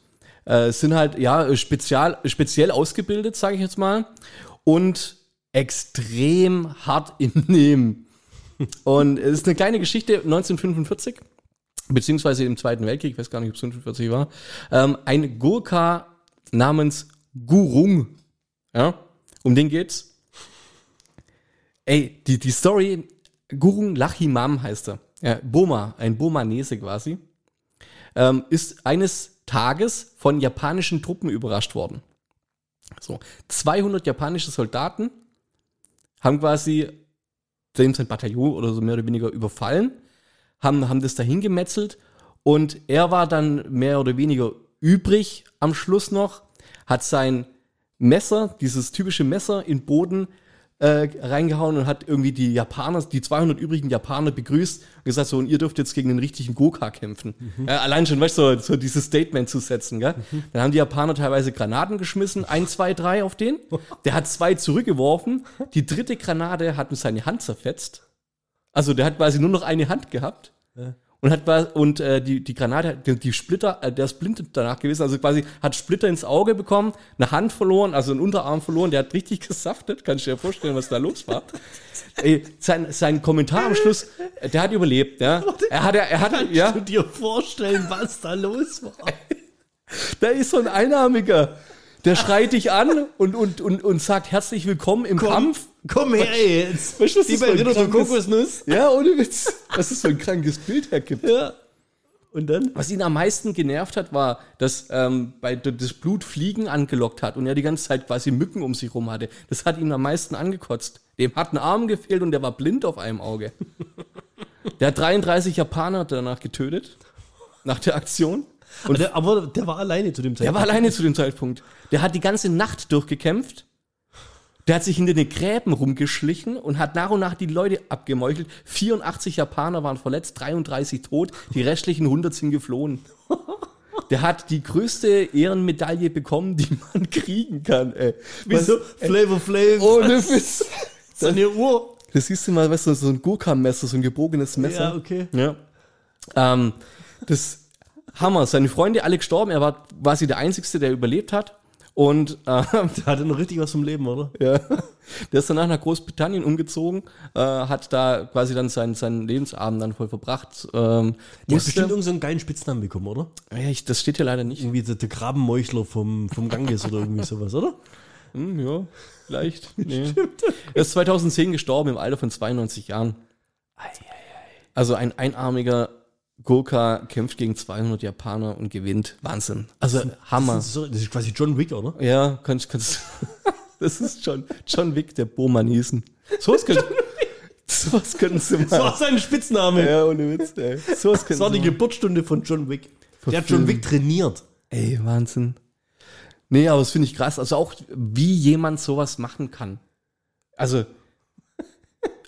äh, sind halt, ja, spezial, speziell ausgebildet, sage ich jetzt mal. Und extrem hart im Nehmen. Und es ist eine kleine Geschichte, 1945, beziehungsweise im Zweiten Weltkrieg, ich weiß gar nicht, ob es 45 war, ähm, ein Gurka namens Gurung, ja, um den geht's. Ey, die, die Story, Gurung Lachimam heißt er, ja, Boma, ein Bomanese quasi, ähm, ist eines Tages von japanischen Truppen überrascht worden. So, 200 japanische Soldaten haben quasi sein Bataillon oder so mehr oder weniger überfallen, haben, haben das dahin gemetzelt und er war dann mehr oder weniger übrig am Schluss noch, hat sein Messer, dieses typische Messer in den Boden äh, reingehauen und hat irgendwie die Japaner, die 200 übrigen Japaner begrüßt und gesagt so, und ihr dürft jetzt gegen den richtigen Goka kämpfen. Ja, allein schon, weißt du, so, so dieses Statement zu setzen, gell? Dann haben die Japaner teilweise Granaten geschmissen, ein, zwei, drei auf den. Der hat zwei zurückgeworfen. Die dritte Granate hat ihm seine Hand zerfetzt. Also der hat quasi nur noch eine Hand gehabt. Und hat und äh, die, die Granate, die, die Splitter, äh, der ist blind danach gewesen, also quasi hat Splitter ins Auge bekommen, eine Hand verloren, also einen Unterarm verloren, der hat richtig gesaftet, kannst du dir vorstellen, was da los war. Ey, sein, sein Kommentar am Schluss, der hat überlebt, ja. Er hat, er hat, ja, du dir vorstellen, was da los war? da ist so ein Einarmiger, der schreit dich an und, und, und, und sagt herzlich willkommen im Kampf. Komm her jetzt. Weißt was Die das bei Ritter krankes- Kokosnuss. Ja, ohne Witz. Was es für ein krankes Bild hergibt. Ja. Und dann? Was ihn am meisten genervt hat, war, dass ähm, bei, das Blut Fliegen angelockt hat und er die ganze Zeit quasi Mücken um sich rum hatte. Das hat ihn am meisten angekotzt. Dem hat ein Arm gefehlt und der war blind auf einem Auge. Der hat 33 Japaner danach getötet. Nach der Aktion. Und der, aber der war alleine zu dem Der Zeitpunkt. war alleine zu dem Zeitpunkt. Der hat die ganze Nacht durchgekämpft. Der hat sich hinter den Gräben rumgeschlichen und hat nach und nach die Leute abgemeuchelt. 84 Japaner waren verletzt, 33 tot, die restlichen 100 sind geflohen. Der hat die größte Ehrenmedaille bekommen, die man kriegen kann. Ey. Wieso? Flavor Flav. Ohne Witz. Seine Uhr. Das siehst du mal, weißt du, so ein Gurka-Messer, so ein gebogenes Messer. Ja, okay. Ja. Ähm, das Hammer. Seine Freunde alle gestorben. Er war quasi der Einzige, der überlebt hat. Und ähm, Der hatte noch richtig was vom Leben, oder? ja, der ist danach nach Großbritannien umgezogen, äh, hat da quasi dann seinen, seinen Lebensabend dann voll verbracht. Ähm, Der hat bestimmt irgendeinen so geilen Spitznamen bekommen, oder? ja, ich, das steht hier leider nicht. Irgendwie der, der Grabenmeuchler vom, vom Ganges oder irgendwie sowas, oder? Hm, ja, vielleicht. Nee. Er ist 2010 gestorben im Alter von 92 Jahren. Also ein einarmiger Gurka kämpft gegen 200 Japaner und gewinnt. Wahnsinn. Also Hammer. Das ist, so- das ist quasi John Wick, oder? Ja, kannst, kannst. Das ist John, John Wick, der Burmanesen. Sowas können, sowas können sie Das war sein Spitzname. Ja, ohne Witz, ey. Sowas Das war die. Geburtsstunde von John Wick. Der hat. John Wick trainiert. Ey, Wahnsinn. Nee, aber das finde ich krass. Also auch, wie jemand sowas machen kann. Also, al-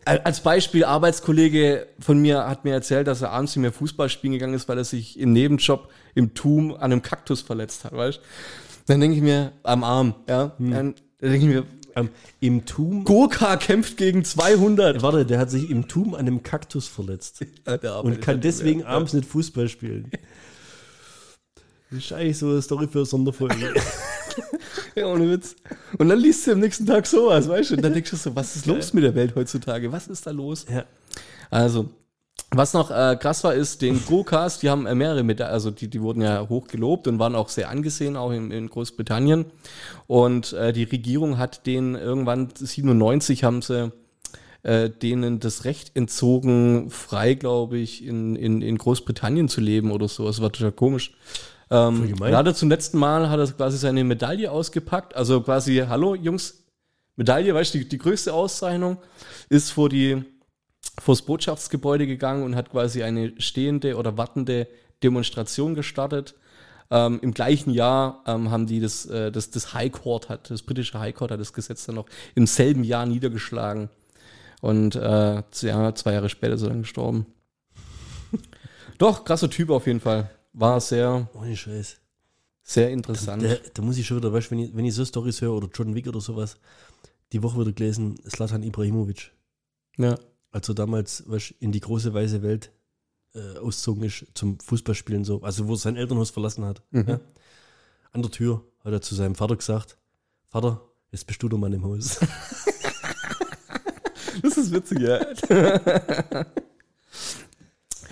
als Beispiel, Arbeitskollege von mir hat mir erzählt, dass er abends nicht mehr Fußball spielen gegangen ist, weil er sich im Nebenjob im Tum an einem Kaktus verletzt hat, weißt Dann denke ich mir, am Arm, ja. Dann, dann denke ich mir, Ähm, Im Tum. Gurka kämpft gegen 200. Warte, der hat sich im Tum an einem Kaktus verletzt. Und kann deswegen abends nicht Fußball spielen. Das ist eigentlich so eine Story für eine Sonderfolge. Ja, ohne Witz. Und dann liest du am nächsten Tag sowas, weißt du? Und dann denkst du so, was ist los mit der Welt heutzutage? Was ist da los? ja. Also, was noch äh, krass war, ist, den Go-Cast, die haben äh, mehrere mit, also die, die wurden ja hoch gelobt und waren auch sehr angesehen, auch in, in Großbritannien. Und äh, die Regierung hat denen irgendwann 97 haben sie äh, denen das Recht entzogen, frei, glaube ich, in, in, in Großbritannien zu leben oder so. Das war total komisch. Ähm, er zum letzten Mal hat er quasi seine Medaille ausgepackt. Also quasi, hallo Jungs, Medaille, weißt du, die, die größte Auszeichnung ist vor die vors Botschaftsgebäude gegangen und hat quasi eine stehende oder wartende Demonstration gestartet. Ähm, Im gleichen Jahr ähm, haben die das, äh, das, das High Court hat, das britische High Court hat das Gesetz dann noch im selben Jahr niedergeschlagen. Und äh, zwei Jahre- zwei Jahre später ist er dann gestorben. Doch, krasser Typ auf jeden Fall. War sehr, Ohne Scheiß. sehr interessant. Da, da muss ich schon wieder, weißt du, wenn ich, wenn ich so Storys höre oder John Wick oder sowas, die Woche wieder gelesen, Slatan Ibrahimovic. ja. als er damals weißt, in die große weise Welt äh, ausgezogen ist zum Fußballspielen so, also wo er sein Elternhaus verlassen hat. Mhm. Ja. An der Tür hat er zu seinem Vater gesagt, Vater, jetzt bist du der Mann im Haus. Das ist witzig, ja.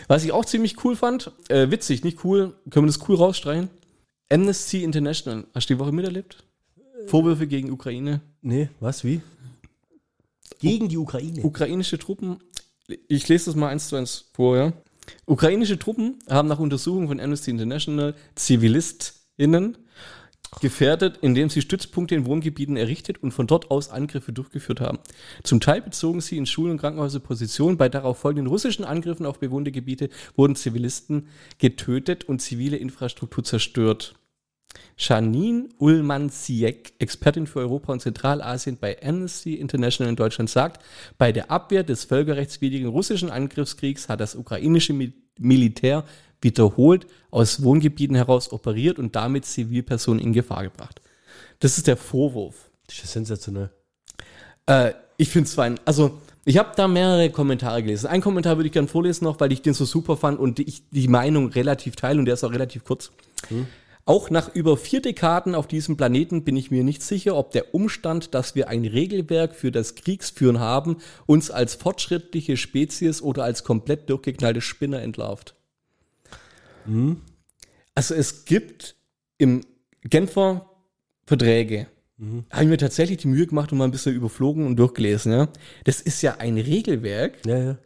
Was ich auch ziemlich cool fand, äh, witzig, nicht cool, können wir das cool rausstreichen? Amnesty International. Hast du die Woche miterlebt? Vorwürfe gegen Ukraine. nee, was, wie? Gegen die Ukraine. Ukrainische Truppen, ich lese das mal eins zu eins vor, ja. Ukrainische Truppen haben nach Untersuchung von Amnesty International ZivilistInnen gefährdet, indem sie Stützpunkte in Wohngebieten errichtet und von dort aus Angriffe durchgeführt haben. Zum Teil bezogen sie in Schulen und Krankenhäuser Position. Bei darauf folgenden russischen Angriffen auf bewohnte Gebiete wurden Zivilisten getötet und zivile Infrastruktur zerstört. Janine Ullmann-Sieck, Expertin für Europa und Zentralasien bei Amnesty International in Deutschland, sagt, bei der Abwehr des völkerrechtswidrigen russischen Angriffskriegs hat das ukrainische Mi Militär wiederholt aus Wohngebieten heraus operiert und damit Zivilpersonen in Gefahr gebracht. Das ist der Vorwurf. Das ist sensationell. Äh, ich finde es fein. Also, ich habe da mehrere Kommentare gelesen. Einen Kommentar würde ich gerne vorlesen noch, weil ich den so super fand und ich die Meinung relativ teile und der ist auch relativ kurz. Auch nach über vier Dekaden auf diesem Planeten bin ich mir nicht sicher, ob der Umstand, dass wir ein Regelwerk für das Kriegsführen haben, uns als fortschrittliche Spezies oder als komplett durchgeknallte Spinner entlarvt. Also es gibt im Genfer Verträge, habe ich mir tatsächlich die Mühe gemacht und mal ein bisschen überflogen und durchgelesen. Ja? Das ist ja ein Regelwerk. Ja, ja.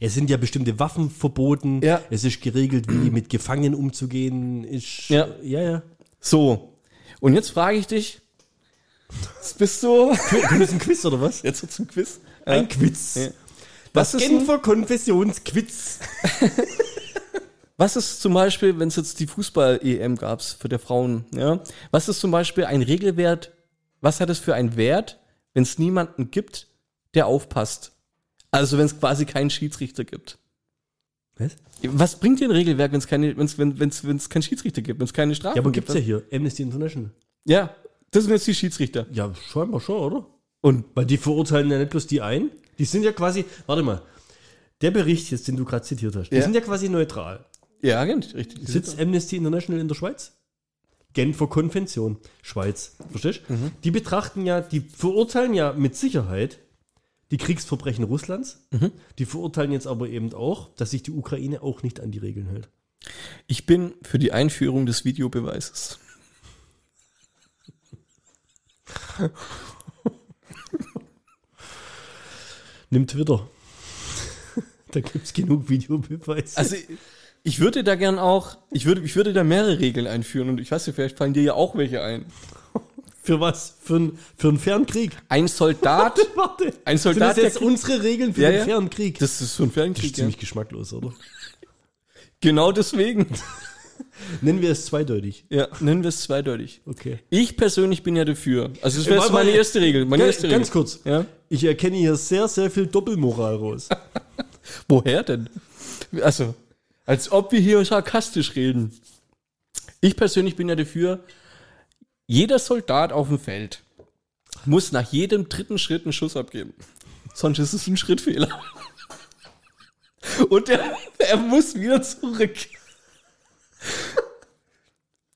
Es sind ja bestimmte Waffen verboten. Ja. Es ist geregelt, wie mit Gefangenen umzugehen. Ist, Ja. ja, ja. So. Und jetzt frage ich dich, jetzt bist du Können das ein Quiz oder was? jetzt wird's ein Quiz. Ein Quiz. Ja. Das Was ist ein- Genfer Konfessionsquiz. Was ist zum Beispiel, wenn es jetzt die Fußball-EM gab für der Frauen, ja? Was ist zum Beispiel ein Regelwert, was hat es für einen Wert, wenn es niemanden gibt, der aufpasst? Also wenn es quasi keinen Schiedsrichter gibt. Was? Was bringt dir ein Regelwerk, wenn's keine, wenn's, wenn es wenn's, wenn's keinen Schiedsrichter gibt, wenn es keine Strafe Ja, aber gibt? gibt's ja hier. Amnesty International. Ja, das sind jetzt die Schiedsrichter. Ja, scheinbar schon, oder? Und Weil die verurteilen ja nicht bloß die ein. Die sind ja quasi, warte mal, der Bericht jetzt, den du gerade zitiert hast, die Ja. sind ja quasi neutral. Ja, richtig. Sitzt Amnesty International in der Schweiz? Genfer Konvention, Schweiz. Verstehst du? Mhm. Die betrachten ja, die verurteilen ja mit Sicherheit die Kriegsverbrechen Russlands. Mhm. Die verurteilen jetzt aber eben auch, dass sich die Ukraine auch nicht an die Regeln hält. Ich bin für die Einführung des Videobeweises. Nimm Twitter. da gibt es genug Videobeweise. Also Ich würde da gern auch, ich würde, ich würde da mehrere Regeln einführen und ich weiß nicht, vielleicht fallen dir ja auch welche ein. Für was? Für, ein, für einen fairen Krieg? Ein Soldat, Warte. ein Sind Soldat, das jetzt unsere Regeln für Ja, den ja. fairen Krieg? das ist so ein ist Fernkrieg. Ja. ziemlich geschmacklos, oder? Genau deswegen. Nennen wir es zweideutig. Ja, nennen wir es zweideutig. Okay. Ich persönlich bin ja dafür. Also das wäre Äh, warte, meine erste Regel. Meine Ganz, erste ganz Regel. kurz. Ja. Ich erkenne hier sehr, sehr viel Doppelmoral raus. Woher denn? Also, als ob wir hier sarkastisch reden. Ich persönlich bin ja dafür, jeder Soldat auf dem Feld muss nach jedem dritten Schritt einen Schuss abgeben. Sonst ist es ein Schrittfehler. Und er, er muss wieder zurück.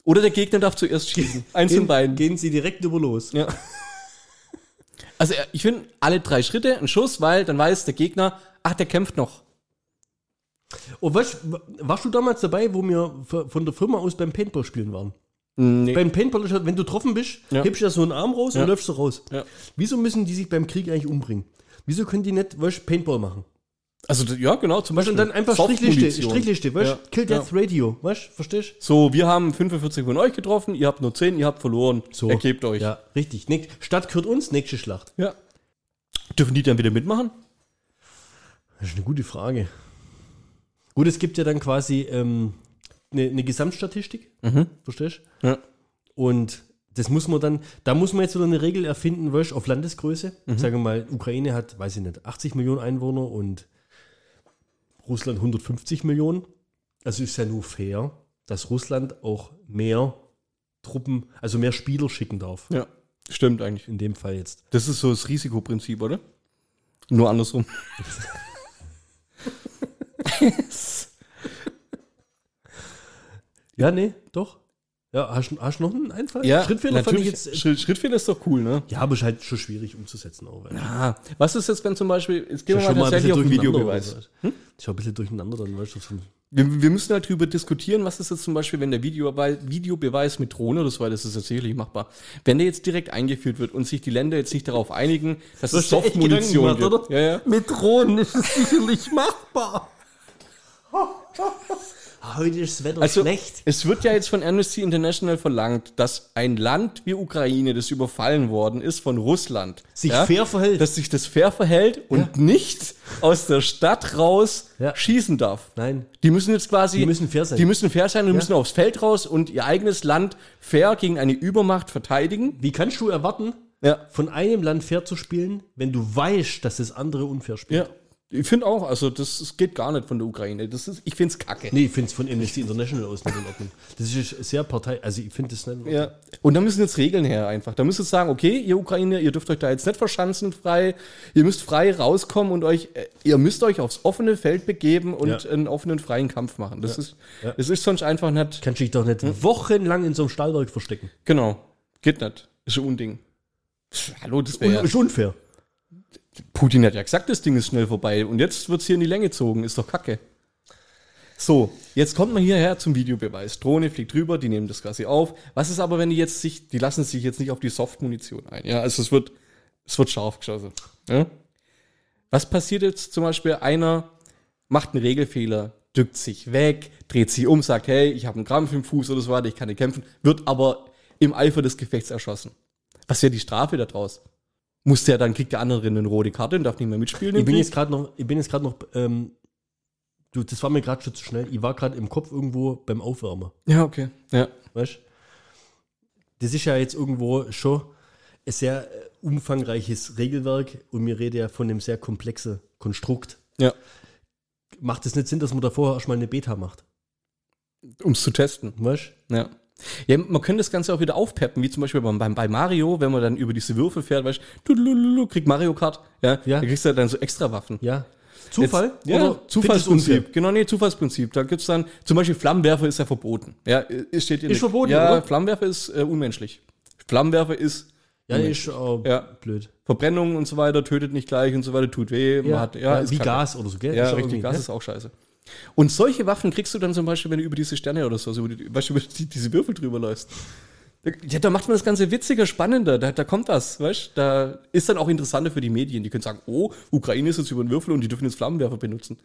Oder der Gegner darf zuerst schießen. Eins von Gehen, beiden. gehen Sie direkt über los. Ja. Also ich finde alle drei Schritte ein Schuss, weil dann weiß der Gegner, ach, der kämpft noch. Und was, warst du damals dabei, wo wir von der Firma aus beim Paintball spielen waren? Nee. Beim Paintball, ist wenn du getroffen bist, Ja. hebst du ja so einen Arm raus Ja. und läufst du raus. Ja. Wieso müssen die sich beim Krieg eigentlich umbringen? Wieso können die nicht, weißt, Paintball machen? Also ja, genau, zum Beispiel. und dann einfach Strichliste. Strichliste, weißt, Ja. Kill Death Radio, weißt, verstehst So, wir haben 45 von euch getroffen, ihr habt nur 10, ihr habt verloren. So. Ergebt euch. Ja, richtig. Stadt gehört uns, nächste Schlacht. ja. Dürfen die dann wieder mitmachen? Das ist eine gute Frage. Gut, es gibt ja dann quasi ähm, eine, eine Gesamtstatistik, verstehst Ja. Und das muss man dann, da muss man jetzt wieder eine Regel erfinden, weißt, auf Landesgröße. Sagen wir mal, Ukraine hat, weiß ich nicht, 80 Millionen Einwohner und Russland 150 Millionen. Also ist ja nur fair, dass Russland auch mehr Truppen, also mehr Spieler schicken darf. Ja. Stimmt eigentlich. In dem Fall jetzt. Das ist so das Risikoprinzip, oder? Nur andersrum. Ja, nee, doch. Ja, hast du noch einen Einfall? Schrittfehler fand ich jetzt. Schritt, Schrittfehler ist doch cool, ne? Ja, aber ist halt schon schwierig umzusetzen auch. Ah, was ist jetzt, wenn zum Beispiel, jetzt gehen wir ja mal tatsächlich auf Videobeweis. was? Ist ja ein bisschen durcheinander dann, weißt du. so- Wir, wir müssen halt drüber diskutieren, was ist jetzt zum Beispiel, wenn der Videobeweis, Videobeweis mit Drohne oder so weiter, das ist ja sicherlich machbar, wenn der jetzt direkt eingeführt wird und sich die Länder jetzt nicht darauf einigen, dass Du es Softmunition gemacht, oder? Ja, ja. Mit Drohnen ist es sicherlich machbar. Heute ist das Wetter Also, schlecht. es wird ja jetzt von Amnesty International verlangt, dass ein Land wie Ukraine, das überfallen worden ist von Russland, Sich fair verhält. dass sich das fair verhält und nicht aus der Stadt raus Ja. schießen darf. Nein. Die müssen jetzt quasi. Die müssen fair sein. Die müssen fair sein und müssen aufs Feld raus und ihr eigenes Land fair gegen eine Übermacht verteidigen. Wie kannst du erwarten, Ja. von einem Land fair zu spielen, wenn du weißt, dass das andere unfair spielt? Ja. Ich finde auch, also das, das geht gar nicht von der Ukraine. Das ist, ich finde es kacke. Nee, ich finde es von Amnesty International aus nicht in Ordnung. Das ist sehr Partei, also ich finde das nicht. Ja. Und da müssen jetzt Regeln her einfach. Da müsst ihr sagen, okay, ihr Ukrainer, ihr dürft euch da jetzt nicht verschanzen frei. Ihr müsst frei rauskommen und euch, äh, ihr müsst euch aufs offene Feld begeben und Ja. einen offenen, freien Kampf machen. Das ist, Ja. das ist sonst einfach nicht, Kannst dich doch nicht Hm? wochenlang in so einem Stahlwerk verstecken. genau. Geht nicht. Ist ein Unding. Hallo, das wäre. ist unfair. Putin hat ja gesagt, das Ding ist schnell vorbei und jetzt wird es hier in die Länge gezogen. Ist doch kacke. So, jetzt kommt man hierher zum Videobeweis. Drohne fliegt drüber, die nehmen das quasi auf. Was ist aber, wenn die jetzt sich, die lassen sich jetzt nicht auf die Softmunition ein? Ja, also es wird, es wird scharf geschossen. Ja? Was passiert jetzt zum Beispiel? Einer macht einen Regelfehler, drückt sich weg, dreht sich um, sagt, hey, ich habe einen Krampf im Fuß oder so weiter, ich kann nicht kämpfen, wird aber im Eifer des Gefechts erschossen. Was wäre die Strafe daraus? Muss der dann, kriegt der andere eine rote Karte und darf nicht mehr mitspielen? Ich bin jetzt gerade noch, ich bin jetzt gerade noch, ähm, du, das war mir gerade schon zu schnell. Ich war gerade im Kopf irgendwo beim Aufwärmen. ja, okay. Ja. Weißt Das ist ja jetzt irgendwo schon ein sehr äh, umfangreiches Regelwerk und wir reden ja von einem sehr komplexen Konstrukt. Ja. Macht es nicht Sinn, dass man da vorher erstmal eine Beta macht? Um es zu testen. Weißt Ja. Ja, man könnte das Ganze auch wieder aufpeppen, wie zum Beispiel beim, beim, bei Mario, wenn man dann über diese Würfel fährt, weißt du, kriegt Mario Kart, ja, Ja. da kriegst du dann so extra Waffen. Ja. Zufall? Jetzt, ja, Zufallsprinzip. Genau, nee, Zufallsprinzip. Da gibt's dann, zum Beispiel Flammenwerfer ist ja verboten. Ja, ist, steht in Ist verboten, Ja, oder? Flammenwerfer ist äh, unmenschlich. Flammenwerfer ist Ja, ist auch Ja. blöd. Verbrennung und so weiter, tötet nicht gleich und so weiter, tut weh. man hat, ja, ist wie. Gas oder so, gell? Ja, richtig, Gas ne? ist auch scheiße. Und solche Waffen kriegst du dann zum Beispiel, wenn du über diese Sterne oder so, also über die, weißt du, über die, diese Würfel drüber läufst. Da- Ja, da macht man das Ganze witziger, spannender, da, da kommt was, weißt du? Da ist dann auch interessanter für die Medien. Die können sagen, oh, Ukraine ist jetzt über den Würfel und die dürfen jetzt Flammenwerfer benutzen.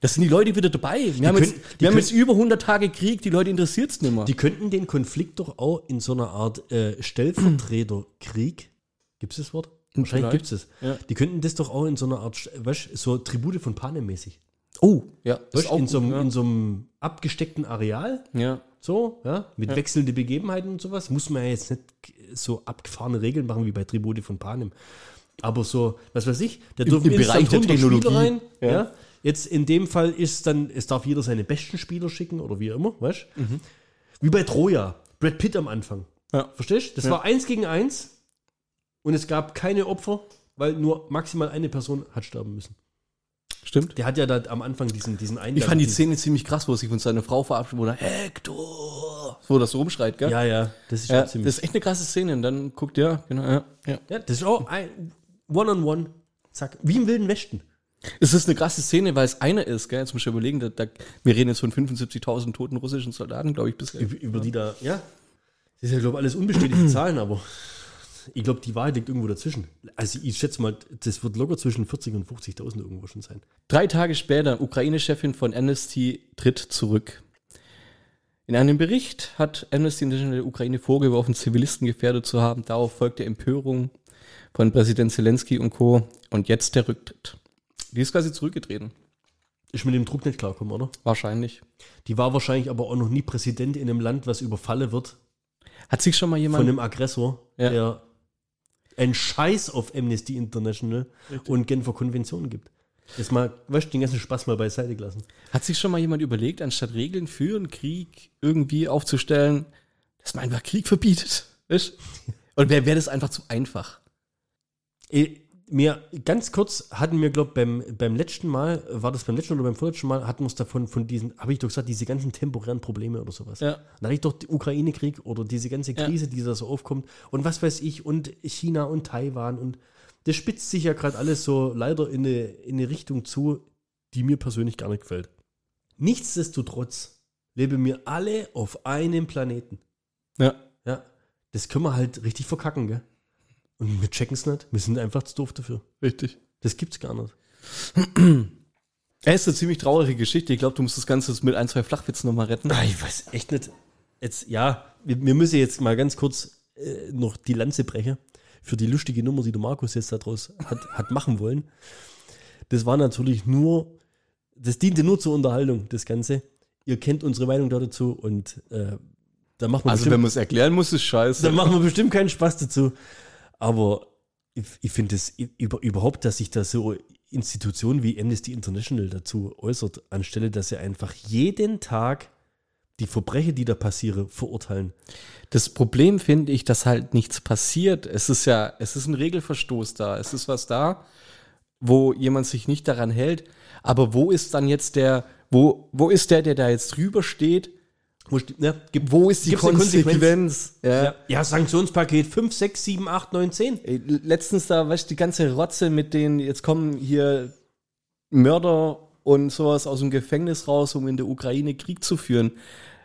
Das sind die Leute wieder dabei. Wir haben, können- jetzt, die wir haben jetzt über 100 Tage Krieg, die Leute interessiert es nicht mehr. Die könnten den Konflikt doch auch in so einer Art äh, Stellvertreterkrieg, gibt es das Wort? Wahrscheinlich gibt es das. Ja. Die könnten das doch auch in so einer Art, weißt, so Tribute von Panem mäßig. Oh, ja. Weißt, in, so, einem- gut, in so einem abgesteckten Areal, ja. ja. so, ja, mit wechselnden Begebenheiten und sowas, muss man ja jetzt nicht so abgefahrene Regeln machen wie bei Tribute von Panem. Aber so, was weiß ich, da dürfen im Bereich der 100 Technologie. Spieler rein. Ja. Ja. Jetzt in dem Fall ist dann, es darf jeder seine besten Spieler schicken oder wie immer, weißt Wie bei Troja, Brad Pitt am Anfang. Ja. Verstehst? Das Ja. war eins gegen eins und es gab keine Opfer, weil nur maximal eine Person hat sterben müssen. Stimmt. Der hat ja da am Anfang diesen, diesen einen. Ich fand die Szene ziemlich krass, wo er sich von seiner Frau verabschiedet, er Hector, wo das so rumschreit, gell? Ja, ja, das ist Ja, schon das ziemlich. ist echt eine krasse Szene. Und dann guckt ja, genau, ja, ja. ja, das ist auch ein One-on-One. Zack. Wie im Wilden Westen. Es ist eine krasse Szene, weil es einer ist, gell? Jetzt muss ich überlegen, da, da, wir reden jetzt von 75.000 toten russischen Soldaten, glaube ich, bisher. Über, über die da, ja. Das ist ja, glaube ich, alles unbestätigte Zahlen, aber ich glaube, die Wahrheit liegt irgendwo dazwischen. Also ich schätze mal, das wird locker zwischen 40 und 50.000 irgendwo schon sein. Drei Tage später, Ukraine-Chefin von Amnesty tritt zurück. In einem Bericht hat Amnesty International der Ukraine vorgeworfen, Zivilisten gefährdet zu haben. Darauf folgte Empörung von Präsident Zelensky und Co. Und jetzt der Rücktritt. Die ist quasi zurückgetreten. Ist mit dem Druck nicht klarkommen, oder? Wahrscheinlich. Die war wahrscheinlich aber auch noch nie Präsident in einem Land, was überfallen wird Hat sich schon mal von jemand. einem Aggressor, Ja. der einen Scheiß auf Amnesty International und Genfer Konventionen gibt. Das mal, weißt du, den ganzen Spaß mal beiseite gelassen. Hat sich schon mal jemand überlegt, anstatt Regeln für einen Krieg irgendwie aufzustellen, dass man einfach Krieg verbietet? Weißt? Oder wäre wär das einfach zu einfach? Mir ganz kurz hatten wir, glaube beim, beim letzten Mal, war das beim letzten oder beim vorletzten Mal, hatten wir es davon, von diesen, habe ich doch gesagt, diese ganzen temporären Probleme oder sowas. Ja. Da hatte ich doch den Ukraine-Krieg oder diese ganze Ja. Krise, die da so aufkommt und was weiß ich und China und Taiwan und das spitzt sich ja gerade alles so leider in eine, in eine Richtung zu, die mir persönlich gar nicht gefällt. Nichtsdestotrotz leben wir alle auf einem Planeten. Ja. Ja, das können wir halt richtig verkacken, gell? Und wir checken es nicht. Wir sind einfach zu doof dafür. Richtig. Das gibt's gar nicht. Es ist eine ziemlich traurige Geschichte. Ich glaube, du musst das Ganze mit ein, zwei Flachwitzen nochmal retten. Ah, ich weiß echt nicht. Jetzt, ja, wir, wir müssen jetzt mal ganz kurz äh, noch die Lanze brechen für die lustige Nummer, die der Markus jetzt daraus hat, hat machen wollen. Das war natürlich nur, das diente nur zur Unterhaltung, das Ganze. Ihr kennt unsere Meinung dazu und äh, da machen wir Also, bestimmt- wenn man es erklären muss, ist scheiße. Da machen wir bestimmt keinen Spaß dazu. Aber ich, ich finde es über, überhaupt, dass sich da so Institutionen wie Amnesty International dazu äußert, anstelle, dass sie einfach jeden Tag die Verbrechen, die da passieren, verurteilen. Das Problem finde ich, dass halt nichts passiert. Es ist ja, es ist ein Regelverstoß da. Es ist was da, wo jemand sich nicht daran hält. Aber wo ist dann jetzt der, wo, wo ist der, der da jetzt drüber steht? Wo, sti- ja, gibt, Wo ist die Konsequenz? Ja. ja, ja, Sanktionspaket 5, 6, 7, 8, 9, 10. Ey, letztens da, weißt du, die ganze Rotze mit den, jetzt kommen hier Mörder und sowas aus dem Gefängnis raus, um in der Ukraine Krieg zu führen.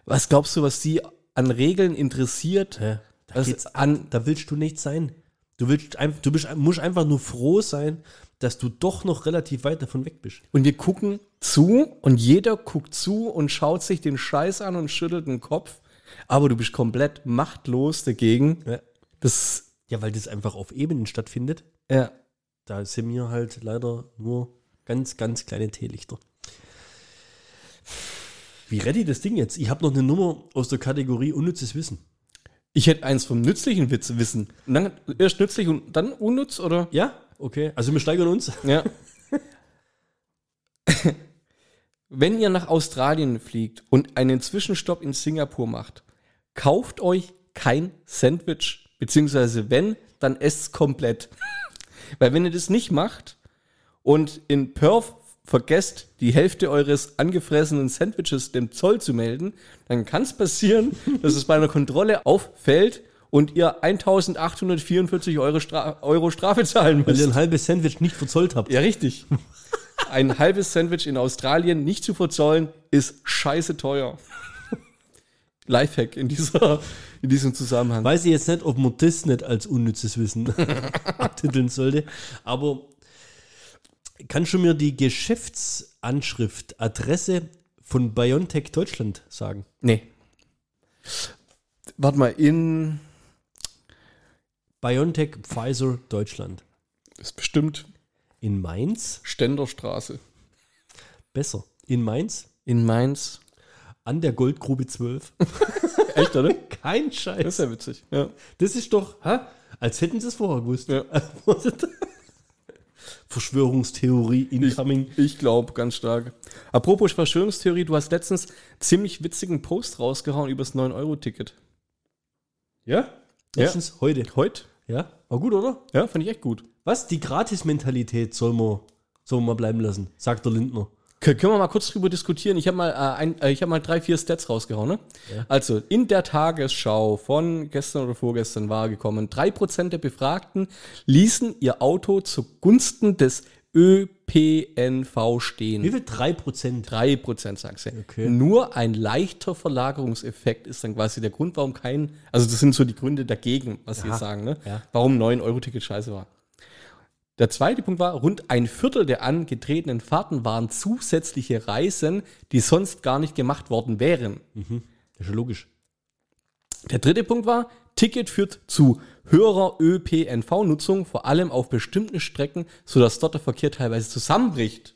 Was glaubst du, was die an Regeln interessiert? Ja, da, Was an, da willst du nicht sein. Du, willst, du bist, musst einfach nur froh sein, dass du doch noch relativ weit davon weg bist. und wir gucken zu und jeder guckt zu und schaut sich den Scheiß an und schüttelt den Kopf. Aber du bist komplett machtlos dagegen. Ja. Das, Ja, weil das einfach auf Ebenen stattfindet. ja. Da sind mir halt leider nur ganz, ganz kleine Teelichter. Wie rette ich das Ding jetzt? Ich habe noch eine Nummer aus der Kategorie unnützes Wissen. Ich hätte eins vom nützlichen Witz wissen. Und dann erst nützlich und dann unnütz, oder? Ja? Okay. Also wir steigern uns. Ja. Wenn ihr nach Australien fliegt und einen Zwischenstopp in Singapur macht, kauft euch kein Sandwich. Beziehungsweise wenn, dann esst's komplett. Weil wenn ihr das nicht macht und in Perth vergesst, die Hälfte eures angefressenen Sandwiches dem Zoll zu melden, dann kann es passieren, dass es bei einer Kontrolle auffällt und ihr 1844 Euro, Stra Euro Strafe zahlen Weil müsst. ihr ein halbes Sandwich nicht verzollt habt. Ja, richtig. Ein halbes Sandwich in Australien nicht zu verzollen, ist scheiße teuer. Lifehack in, dieser, in diesem Zusammenhang. Weiß ich jetzt nicht, ob man das nicht als unnützes Wissen abtiteln sollte. Aber Kannst du mir die Geschäftsanschrift, Adresse von BioNTech Deutschland sagen? Nee. Warte mal, in. BioNTech Pfizer Deutschland. Ist bestimmt In Mainz? Ständerstraße. Besser. In Mainz? In Mainz. An der Goldgrube 12. Echt, oder? Kein Das Scheiß. ist ja witzig. Ja. Das ist doch, hä? als hätten sie es vorher gewusst. Ja. Verschwörungstheorie incoming. Ich glaube ganz stark. Apropos Verschwörungstheorie, du hast letztens ziemlich witzigen Post rausgehauen über das 9-Euro-Ticket. ja? Letztens heute. Heute? Ja? War gut, oder? Ja, fand ich echt gut. Was? Die Gratis-Mentalität soll man, soll man mal bleiben lassen, sagt der Lindner. Können wir mal kurz drüber diskutieren? Ich habe mal, äh, ein, äh, ich hab mal drei, vier Stats rausgehauen. Ne? Also in der Tagesschau von gestern oder vorgestern war gekommen, drei Prozent der Befragten ließen ihr Auto zugunsten des ÖPNV stehen. Wie viel? 3%? 3% sagst du. Okay. Nur ein leichter Verlagerungseffekt ist dann quasi der Grund, warum kein, also das sind so die Gründe dagegen, was sie jetzt sagen, ne? Ja. warum 9-Euro-Ticket scheiße war. Der zweite Punkt war, rund ein Viertel der angetretenen Fahrten waren zusätzliche Reisen, die sonst gar nicht gemacht worden wären. Das ist ja logisch. Der dritte Punkt war, Ticket führt zu höherer ÖPNV-Nutzung, vor allem auf bestimmten Strecken, sodass dort der Verkehr teilweise zusammenbricht.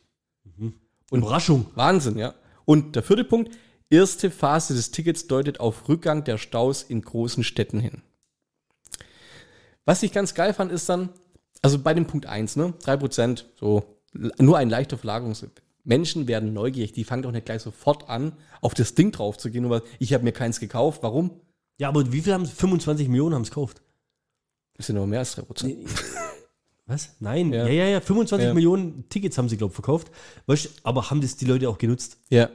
Überraschung. Wahnsinn, ja. Und der vierte Punkt, erste Phase des Tickets deutet auf Rückgang der Staus in großen Städten hin. Was ich ganz geil fand, ist dann, also bei dem Punkt 1, ne, 3%, so, nur ein leichter Verlagerungseffekt. Menschen werden neugierig, die fangen doch nicht gleich sofort an, auf das Ding drauf zu gehen, aber ich habe mir keins gekauft. Warum? Ja, aber wie viel haben 25 Millionen haben es gekauft? Das sind noch mehr als 3%. Was? Nein. Ja, Ja. ja, ja. 25 Ja. Millionen Tickets haben sie, glaube ich, verkauft. Weißt, aber haben das die Leute auch genutzt? Ja.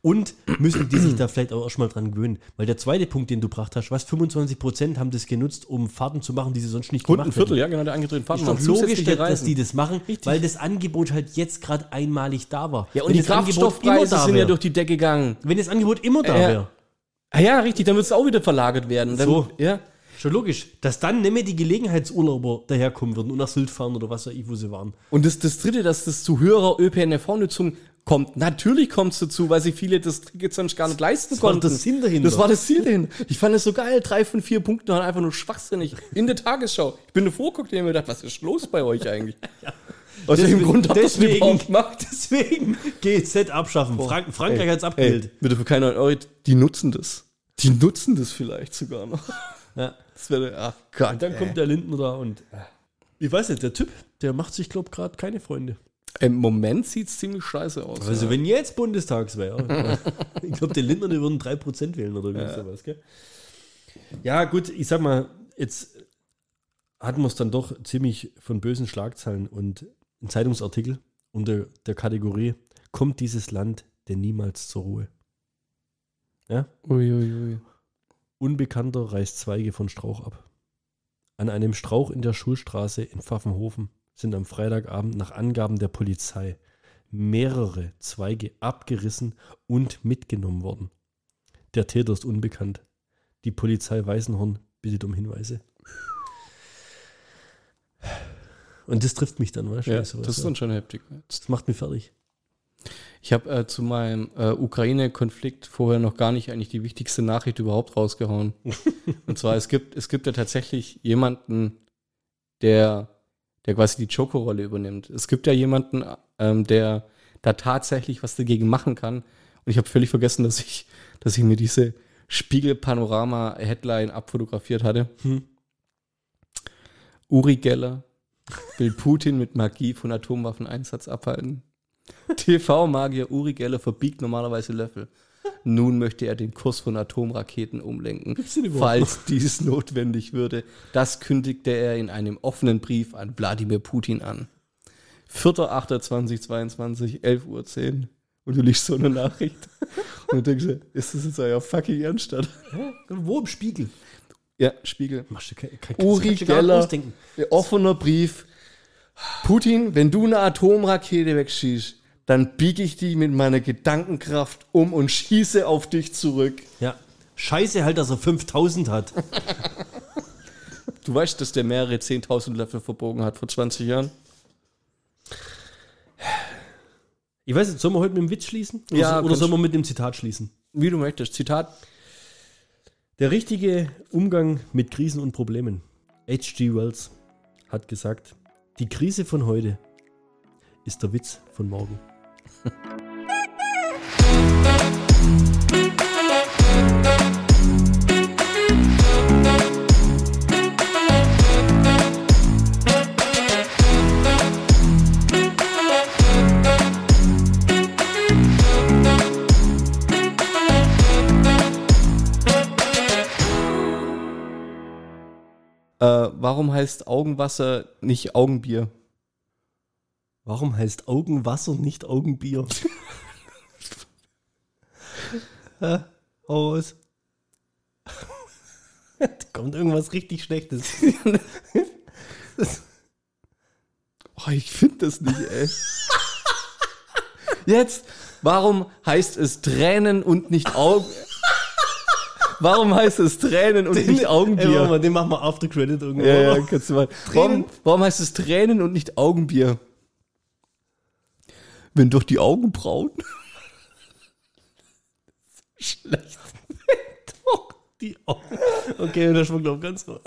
Und müssen die sich da vielleicht auch erstmal dran gewöhnen? Weil der zweite Punkt, den du gebracht hast, was 25 Prozent haben das genutzt, um Fahrten zu machen, die sie sonst nicht Und gemacht ein Viertel, hätten. ja, genau, der angedrehten Fahrten Ist doch logisch, dass, die das machen, Richtig. weil das Angebot halt jetzt gerade einmalig da war. Ja, und Wenn die Kraftstoffpreise sind ja durch die Decke gegangen. Wenn das Angebot immer da Ja. wäre, Ah ja, richtig, dann wird es auch wieder verlagert werden. Dann, So. Ja. Schon logisch, dass dann nicht mehr die Gelegenheitsurlauber daherkommen würden und nach Sylt fahren oder was ich, wo sie waren. Und das, das dritte, dass das zu höherer ÖPNV-Nutzung kommt. Natürlich kommt es dazu, weil sich viele das Ticket sonst gar nicht leisten war konnten. der Sinn dahinter. Das war das Ziel dahin. Ich fand es so geil. Drei von vier Punkten waren einfach nur schwachsinnig. In der Tagesschau. Ich bin davor geguckt und hab mir gedacht, was ist los bei euch eigentlich? Aus welchem Deswegen- Grund habt ihr das deswegen- überhaupt gemacht? Deswegen GZ abschaffen. Frank Frankreich hat es Ey, abgewählt. bitte für keine Euro, die nutzen das. Die nutzen das vielleicht sogar noch. Ja. Das wäre, ach Gott. Und dann kommt der Lindner da und ich weiß nicht, der Typ, der macht sich, glaube ich, gerade keine Freunde. Im Moment sieht es ziemlich scheiße aus. Also ja. wenn jetzt Bundestags wäre, ich glaube, der Lindner, die würden 3% wählen oder wie sowas, gell? Ja, gut, ich sag mal, jetzt hatten wir es dann doch ziemlich von bösen Schlagzeilen und ein Zeitungsartikel unter der Kategorie Kommt dieses Land denn niemals zur Ruhe? Ja? Uiuiui. Unbekannter reißt Zweige von Strauch ab. An einem Strauch in der Schulstraße in Pfaffenhofen sind am Freitagabend nach Angaben der Polizei mehrere Zweige abgerissen und mitgenommen worden. Der Täter ist unbekannt. Die Polizei Weißenhorn bittet um Hinweise. Und das trifft mich dann, weißt du? Ja, das ist dann schon heftig. das macht mich fertig. Ich habe äh, zu meinem äh, Ukraine-Konflikt vorher noch gar nicht eigentlich die wichtigste Nachricht überhaupt rausgehauen. Und zwar, es gibt, es gibt ja tatsächlich jemanden, der, der quasi die Joko-Rolle übernimmt. Es gibt ja jemanden, ähm, der da tatsächlich was dagegen machen kann. Und ich habe völlig vergessen, dass ich, dass ich mir diese Spiegel-Panorama-Headline abfotografiert hatte. Hm. Uri Geller will Putin mit Magie von Atomwaffeneinsatz abhalten. TV-Magier Uri Geller verbiegt normalerweise Löffel. Nun möchte er den Kurs von Atomraketen umlenken, falls dies notwendig würde. Das kündigte er in einem offenen Brief an Wladimir Putin an. 4.8.2022, 11.10 Uhr. Und du liest so eine Nachricht. Und du denkst, dir, ist das jetzt euer fucking Ernst? Wo im Spiegel? Ja, Spiegel. Machst du kein, kein, Uri Geller, offener Brief. Putin, wenn du eine Atomrakete wegschießt, dann biege ich die mit meiner Gedankenkraft um und schieße auf dich zurück. Ja. Scheiße halt, dass er 5000 hat. Du weißt, dass der mehrere 10.000 Löffel verbogen hat vor 20 Jahren? Ich weiß nicht, sollen wir heute mit dem Witz schließen? Oder, Ja, so- oder sollen wir mit dem Zitat schließen? Wie du möchtest. Zitat. Der richtige Umgang mit Krisen und Problemen. H.G. Wells hat gesagt, die Krise von heute ist der Witz von morgen. warum heißt Augenwasser nicht Augenbier? Warum heißt Augenwasser nicht Augenbier? ja, hau raus. da kommt irgendwas richtig Schlechtes. Oh, ich finde das nicht, ey. Jetzt, warum heißt es Tränen und nicht Augen? Warum heißt es Tränen und nicht Ey, warte Augenbier? mal, den machen wir after credit irgendwo. Ja, ja, kannst du mal. Warum, warum heißt es Tränen und nicht Augenbier? Wenn doch die Augenbrauen. Schlecht. Die Augen. Okay, das war, glaube ich, ganz gut.